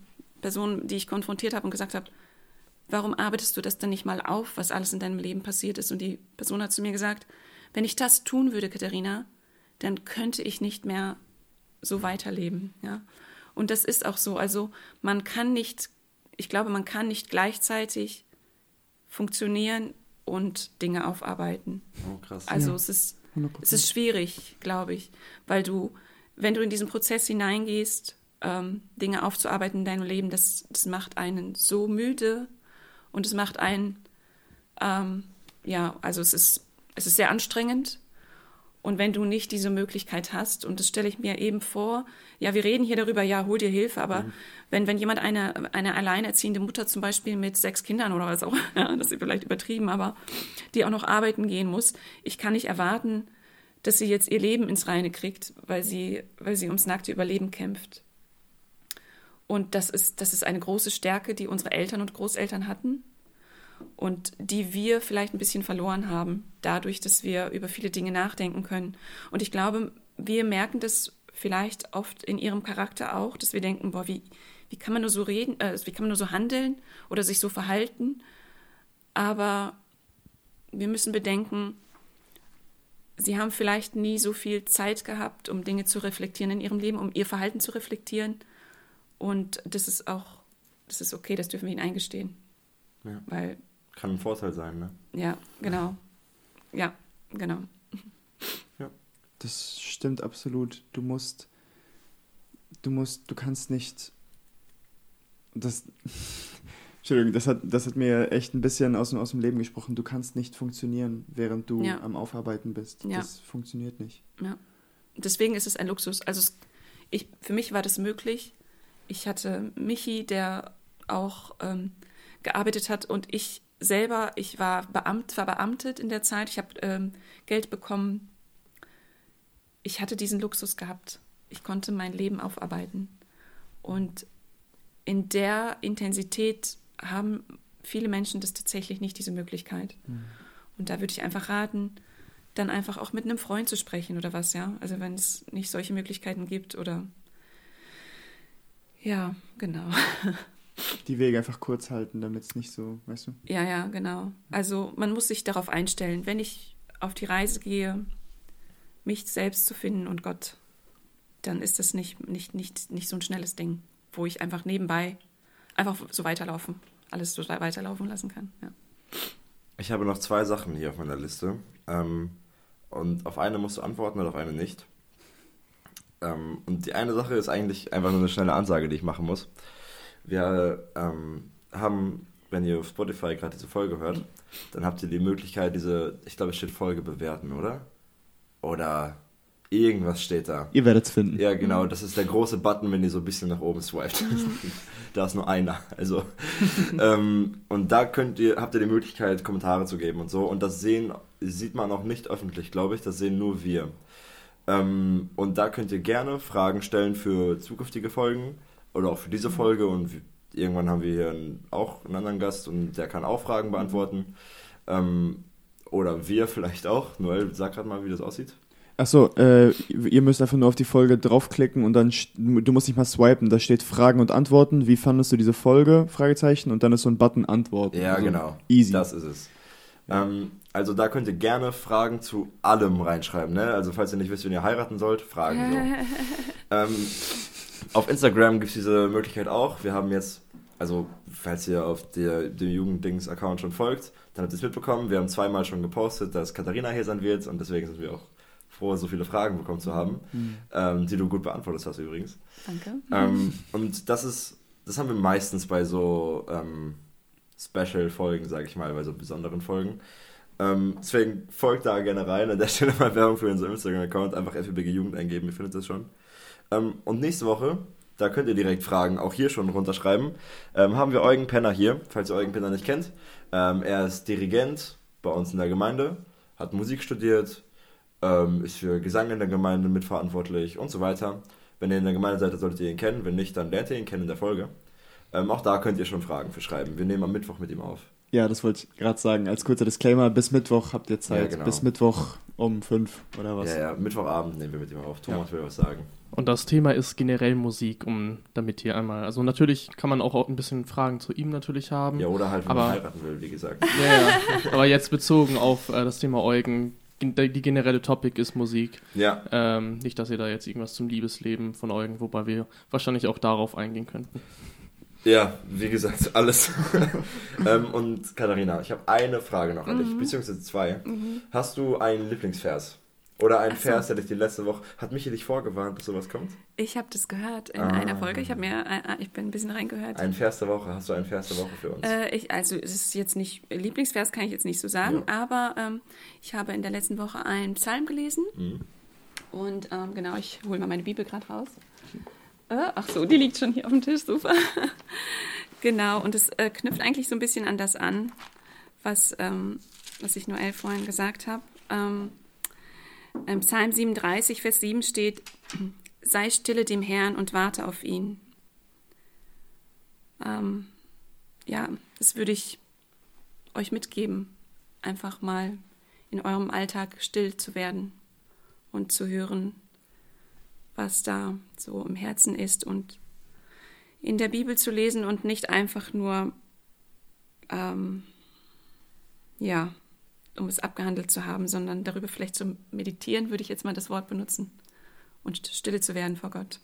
Personen, die ich konfrontiert habe und gesagt habe, warum arbeitest du das denn nicht mal auf, was alles in deinem Leben passiert ist? Und die Person hat zu mir gesagt, wenn ich das tun würde, Katharina, dann könnte ich nicht mehr so weiterleben. Ja? Und das ist auch so. Also man kann nicht, ich glaube, man kann nicht gleichzeitig funktionieren und Dinge aufarbeiten. Oh, krass. Also ja. es ist 100%. Es ist schwierig, glaube ich, weil du, wenn du in diesen Prozess hineingehst, ähm, Dinge aufzuarbeiten in deinem Leben, das, das macht einen so müde und es macht einen, ähm, ja, also es ist, es ist sehr anstrengend und wenn du nicht diese Möglichkeit hast, und das stelle ich mir eben vor, ja, wir reden hier darüber, ja, hol dir Hilfe, aber mhm. wenn, wenn jemand eine, eine alleinerziehende Mutter zum Beispiel mit sechs Kindern oder was auch, ja, das ist vielleicht übertrieben, aber die auch noch arbeiten gehen muss, ich kann nicht erwarten, dass sie jetzt ihr Leben ins Reine kriegt, weil sie, weil sie ums nackte Überleben kämpft. Und das ist, das ist eine große Stärke, die unsere Eltern und Großeltern hatten und die wir vielleicht ein bisschen verloren haben, dadurch, dass wir über viele Dinge nachdenken können. Und ich glaube, wir merken das vielleicht oft in ihrem Charakter auch, dass wir denken, boah, wie, wie kann man nur so reden, äh, wie kann man nur so handeln oder sich so verhalten? Aber wir müssen bedenken, sie haben vielleicht nie so viel Zeit gehabt, um Dinge zu reflektieren in ihrem Leben, um ihr Verhalten zu reflektieren. Und das ist auch, das ist okay, das dürfen wir ihnen eingestehen. Ja. Weil, Kann ein Vorteil sein, ne? ja, genau. Ja, genau. Das stimmt absolut. Du musst, du musst, du kannst nicht. Das, Entschuldigung, das hat, das hat mir echt ein bisschen aus dem, aus dem Leben gesprochen. Du kannst nicht funktionieren, während du Ja. am Aufarbeiten bist. Ja. Das funktioniert nicht. Ja. Deswegen ist es ein Luxus. Also es, ich, für mich war das möglich. Ich hatte Michi, der auch ähm, gearbeitet hat und ich selber, ich war Beamt, war beamtet in der Zeit. Ich habe ähm, Geld bekommen. Ich hatte diesen Luxus gehabt. Ich konnte mein Leben aufarbeiten. Und in der Intensität haben viele Menschen das tatsächlich nicht, diese Möglichkeit. Und da würde ich einfach raten, dann einfach auch mit einem Freund zu sprechen oder was, ja. Also wenn es nicht solche Möglichkeiten gibt oder ja, genau. Die Wege einfach kurz halten, damit es nicht so, weißt du? Ja, ja, genau. Also man muss sich darauf einstellen, wenn ich auf die Reise gehe, mich selbst zu finden und Gott, dann ist das nicht, nicht, nicht, nicht so ein schnelles Ding, wo ich einfach nebenbei einfach so weiterlaufen, alles so weiterlaufen lassen kann. Ja. Ich habe noch zwei Sachen hier auf meiner Liste. Ähm, und auf eine musst du antworten und auf eine nicht. Ähm, und die eine Sache ist eigentlich einfach nur eine schnelle Ansage, die ich machen muss. Wir ähm, haben, wenn ihr auf Spotify gerade diese Folge hört, dann habt ihr die Möglichkeit, diese, ich glaube, es steht Folge bewerten, oder? Oder irgendwas steht da. Ihr werdet es finden. Ja, genau, das ist der große Button, wenn ihr so ein bisschen nach oben swiped. da ist nur einer. Also, ähm, und da könnt ihr, habt ihr die Möglichkeit, Kommentare zu geben und so. Und das sehen, sieht man auch nicht öffentlich, glaube ich. Das sehen nur wir. Ähm, und da könnt ihr gerne Fragen stellen für zukünftige Folgen oder auch für diese Folge. Und irgendwann haben wir hier einen, auch einen anderen Gast und der kann auch Fragen beantworten. Ähm, oder wir vielleicht auch. Noel, sag gerade mal, wie das aussieht. Achso, äh, ihr müsst einfach nur auf die Folge draufklicken und dann, du musst nicht mal swipen, da steht Fragen und Antworten. Wie fandest du diese Folge? Fragezeichen. Und dann ist so ein Button Antworten. Ja, Also genau. Easy. Das ist es. Ähm, also da könnt ihr gerne Fragen zu allem reinschreiben. Ne? Also falls ihr nicht wisst, wen ihr heiraten sollt, Fragen so. ähm, auf Instagram gibt es diese Möglichkeit auch. Wir haben jetzt, also falls ihr auf der, dem Jugenddings-Account schon folgt, dann habt ihr es mitbekommen. Wir haben zweimal schon gepostet, dass Katharina hier sein wird und deswegen sind wir auch froh, so viele Fragen bekommen zu haben, ähm, die du gut beantwortet hast übrigens. Danke. Ähm, und das ist, das haben wir meistens bei so ähm, Special-Folgen, sage ich mal, bei so besonderen Folgen. Ähm, deswegen folgt da gerne rein. An der Stelle mal Werbung für unseren Instagram-Account. Einfach FBG Jugend eingeben, ihr findet das schon. Ähm, und nächste Woche, da könnt ihr direkt Fragen auch hier schon runterschreiben, ähm, haben wir Eugen Penner hier, falls ihr Eugen Penner nicht kennt. Ähm, er ist Dirigent bei uns in der Gemeinde, hat Musik studiert, ähm, ist für Gesang in der Gemeinde mitverantwortlich und so weiter. Wenn ihr in der Gemeinde seid, solltet ihr ihn kennen. Wenn nicht, dann lernt ihr ihn kennen in der Folge. Ähm, auch da könnt ihr schon Fragen für schreiben. Wir nehmen am Mittwoch mit ihm auf. Ja, das wollte ich gerade sagen. Als kurzer Disclaimer, bis Mittwoch habt ihr Zeit. Ja, genau. Bis Mittwoch um fünf oder was? Ja, ja, Mittwochabend nehmen wir mit ihm auf. Thomas will was sagen. Und das Thema ist generell Musik, um damit hier einmal. Also natürlich kann man auch ein bisschen Fragen zu ihm natürlich haben. Ja, oder halt, wenn Aber- man heiraten will, wie gesagt. Ja, ja. Aber jetzt bezogen auf äh, das Thema Eugen, gen- die generelle Topic ist Musik. Ja, Ähm, nicht, dass ihr da jetzt irgendwas zum Liebesleben von Eugen, wobei wir wahrscheinlich auch darauf eingehen könnten. Ja, wie gesagt, alles. ähm, und Katharina, ich habe eine Frage noch an Mhm. dich, beziehungsweise zwei. Hast du einen Lieblingsvers? Oder einen so. Vers, der dich die letzte Woche. Hat Michi dich vorgewarnt, dass sowas kommt? Ich habe das gehört in Ah. einer Folge. Ich habe mir, äh, ich bin ein bisschen reingehört. Ein Vers der Woche. Hast du einen Vers der Woche für uns? Äh, ich, also es ist jetzt nicht Lieblingsvers, kann ich jetzt nicht so sagen, aber ähm, ich habe in der letzten Woche einen Psalm gelesen Mhm. und ähm, genau, ich hole mal meine Bibel gerade raus. Äh, ach so, die liegt schon hier auf dem Tisch, super. genau, und es äh, knüpft eigentlich so ein bisschen an das an, was, ähm, was ich Noel vorhin gesagt habe. Ähm, im Psalm 37, Vers 7 steht, sei stille dem Herrn und warte auf ihn. ähm, ja, das würde ich euch mitgeben, einfach mal in eurem Alltag still zu werden und zu hören, was da so im Herzen ist und in der Bibel zu lesen und nicht einfach nur, ähm, ja, um es abgehandelt zu haben, sondern darüber vielleicht zu meditieren, würde ich jetzt mal das Wort benutzen und stille zu werden vor Gott.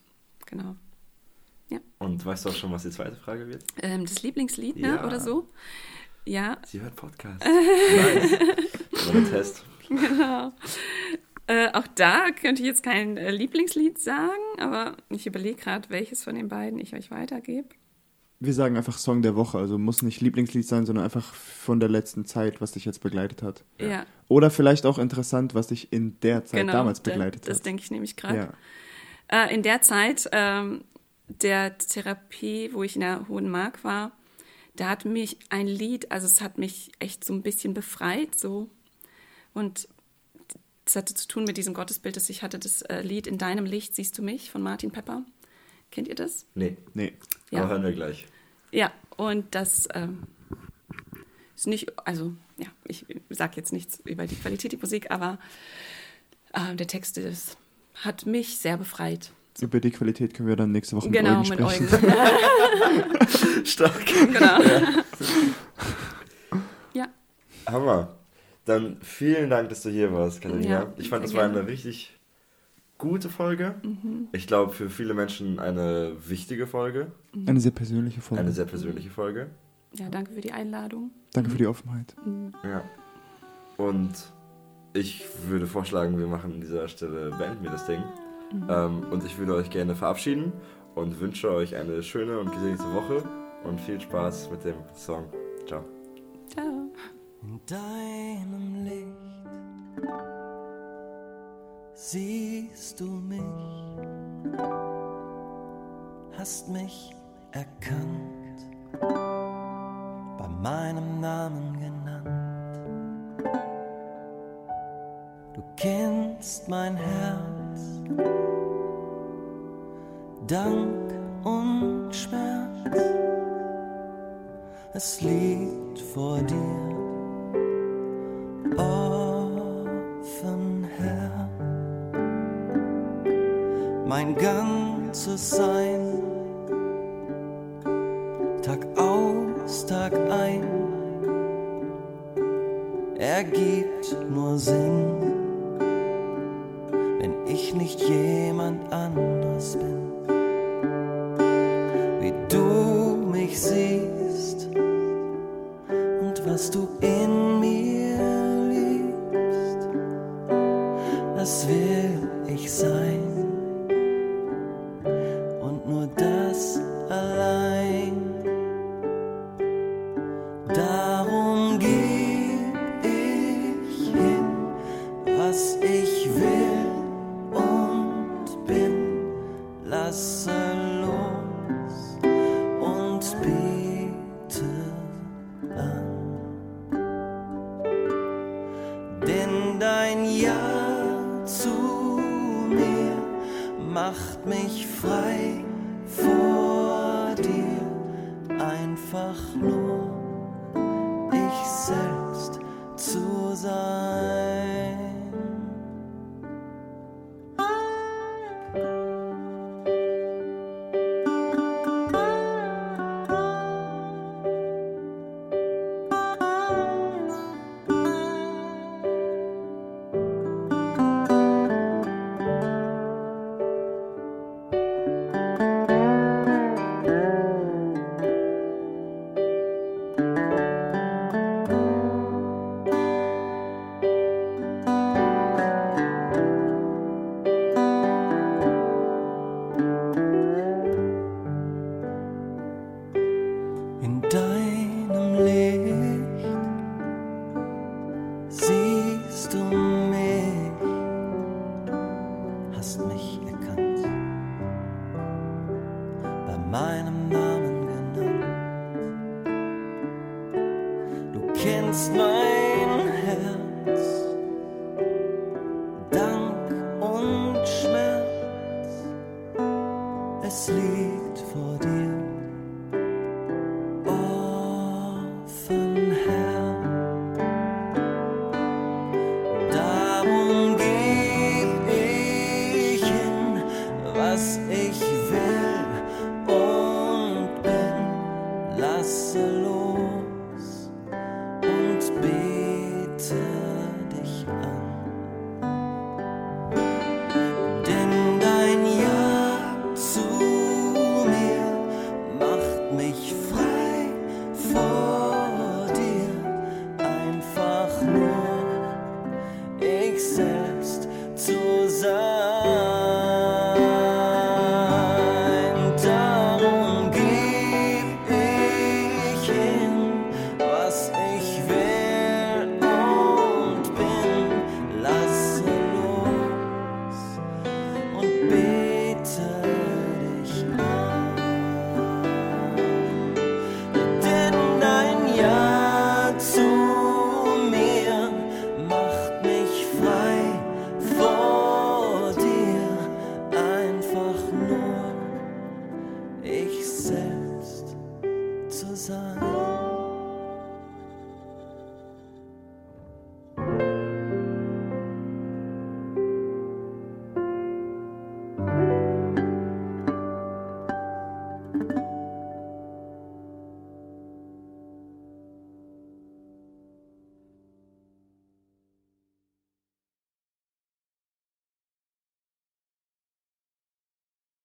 Genau. Ja. Und weißt du auch schon, was die zweite Frage wird? Ähm, das Lieblingslied, ne, ja. oder so? Ja. Sie hört Podcast. nice. Test. Genau. Äh, auch da könnte ich jetzt kein äh, Lieblingslied sagen, aber ich überlege gerade, welches von den beiden ich euch weitergebe. Wir sagen einfach Song der Woche, also muss nicht Lieblingslied sein, sondern einfach von der letzten Zeit, was dich jetzt begleitet hat. Ja. Oder vielleicht auch interessant, was dich in der Zeit genau, damals begleitet das, hat. Das denke ich nämlich gerade. Ja. Äh, in der Zeit ähm, der Therapie, wo ich in der Hohen Mark war, da hat mich ein Lied, also es hat mich echt so ein bisschen befreit, so. Und das hatte zu tun mit diesem Gottesbild, das ich hatte, das äh, Lied In deinem Licht siehst du mich von Martin Pepper. Kennt ihr das? Nee. Nee. Ja. Aber hören wir gleich. Ja, und das ähm, ist nicht, also, ja, ich sage jetzt nichts über die Qualität der Musik, aber äh, der Text ist, hat mich sehr befreit. So. Über die Qualität können wir dann nächste Woche genau, mit Eugen sprechen. Mit Eugen. Stark. Genau. Ja. ja. Hammer. Dann vielen Dank, dass du hier warst, Katharina. Ja, ich fand, das war eine richtig gute Folge. Mhm. Ich glaube, für viele Menschen eine wichtige Folge. Mhm. Eine sehr persönliche Folge. Eine sehr persönliche Folge. Ja, danke für die Einladung. Danke mhm. für die Offenheit. Mhm. Ja. Und ich würde vorschlagen, wir machen an dieser Stelle, beenden wir das Ding. Mhm. Ähm, und ich würde euch gerne verabschieden und wünsche euch eine schöne und gesegnete Woche und viel Spaß mit dem Song. Ciao. Ciao. In deinem Licht. Siehst du mich, hast mich erkannt, bei meinem Namen genannt. Du kennst mein Herz, Dank und Schmerz, es liegt vor dir Mein ganzes Sein, Tag aus, Tag ein, ergibt nur Sinn, wenn ich nicht jemand anderes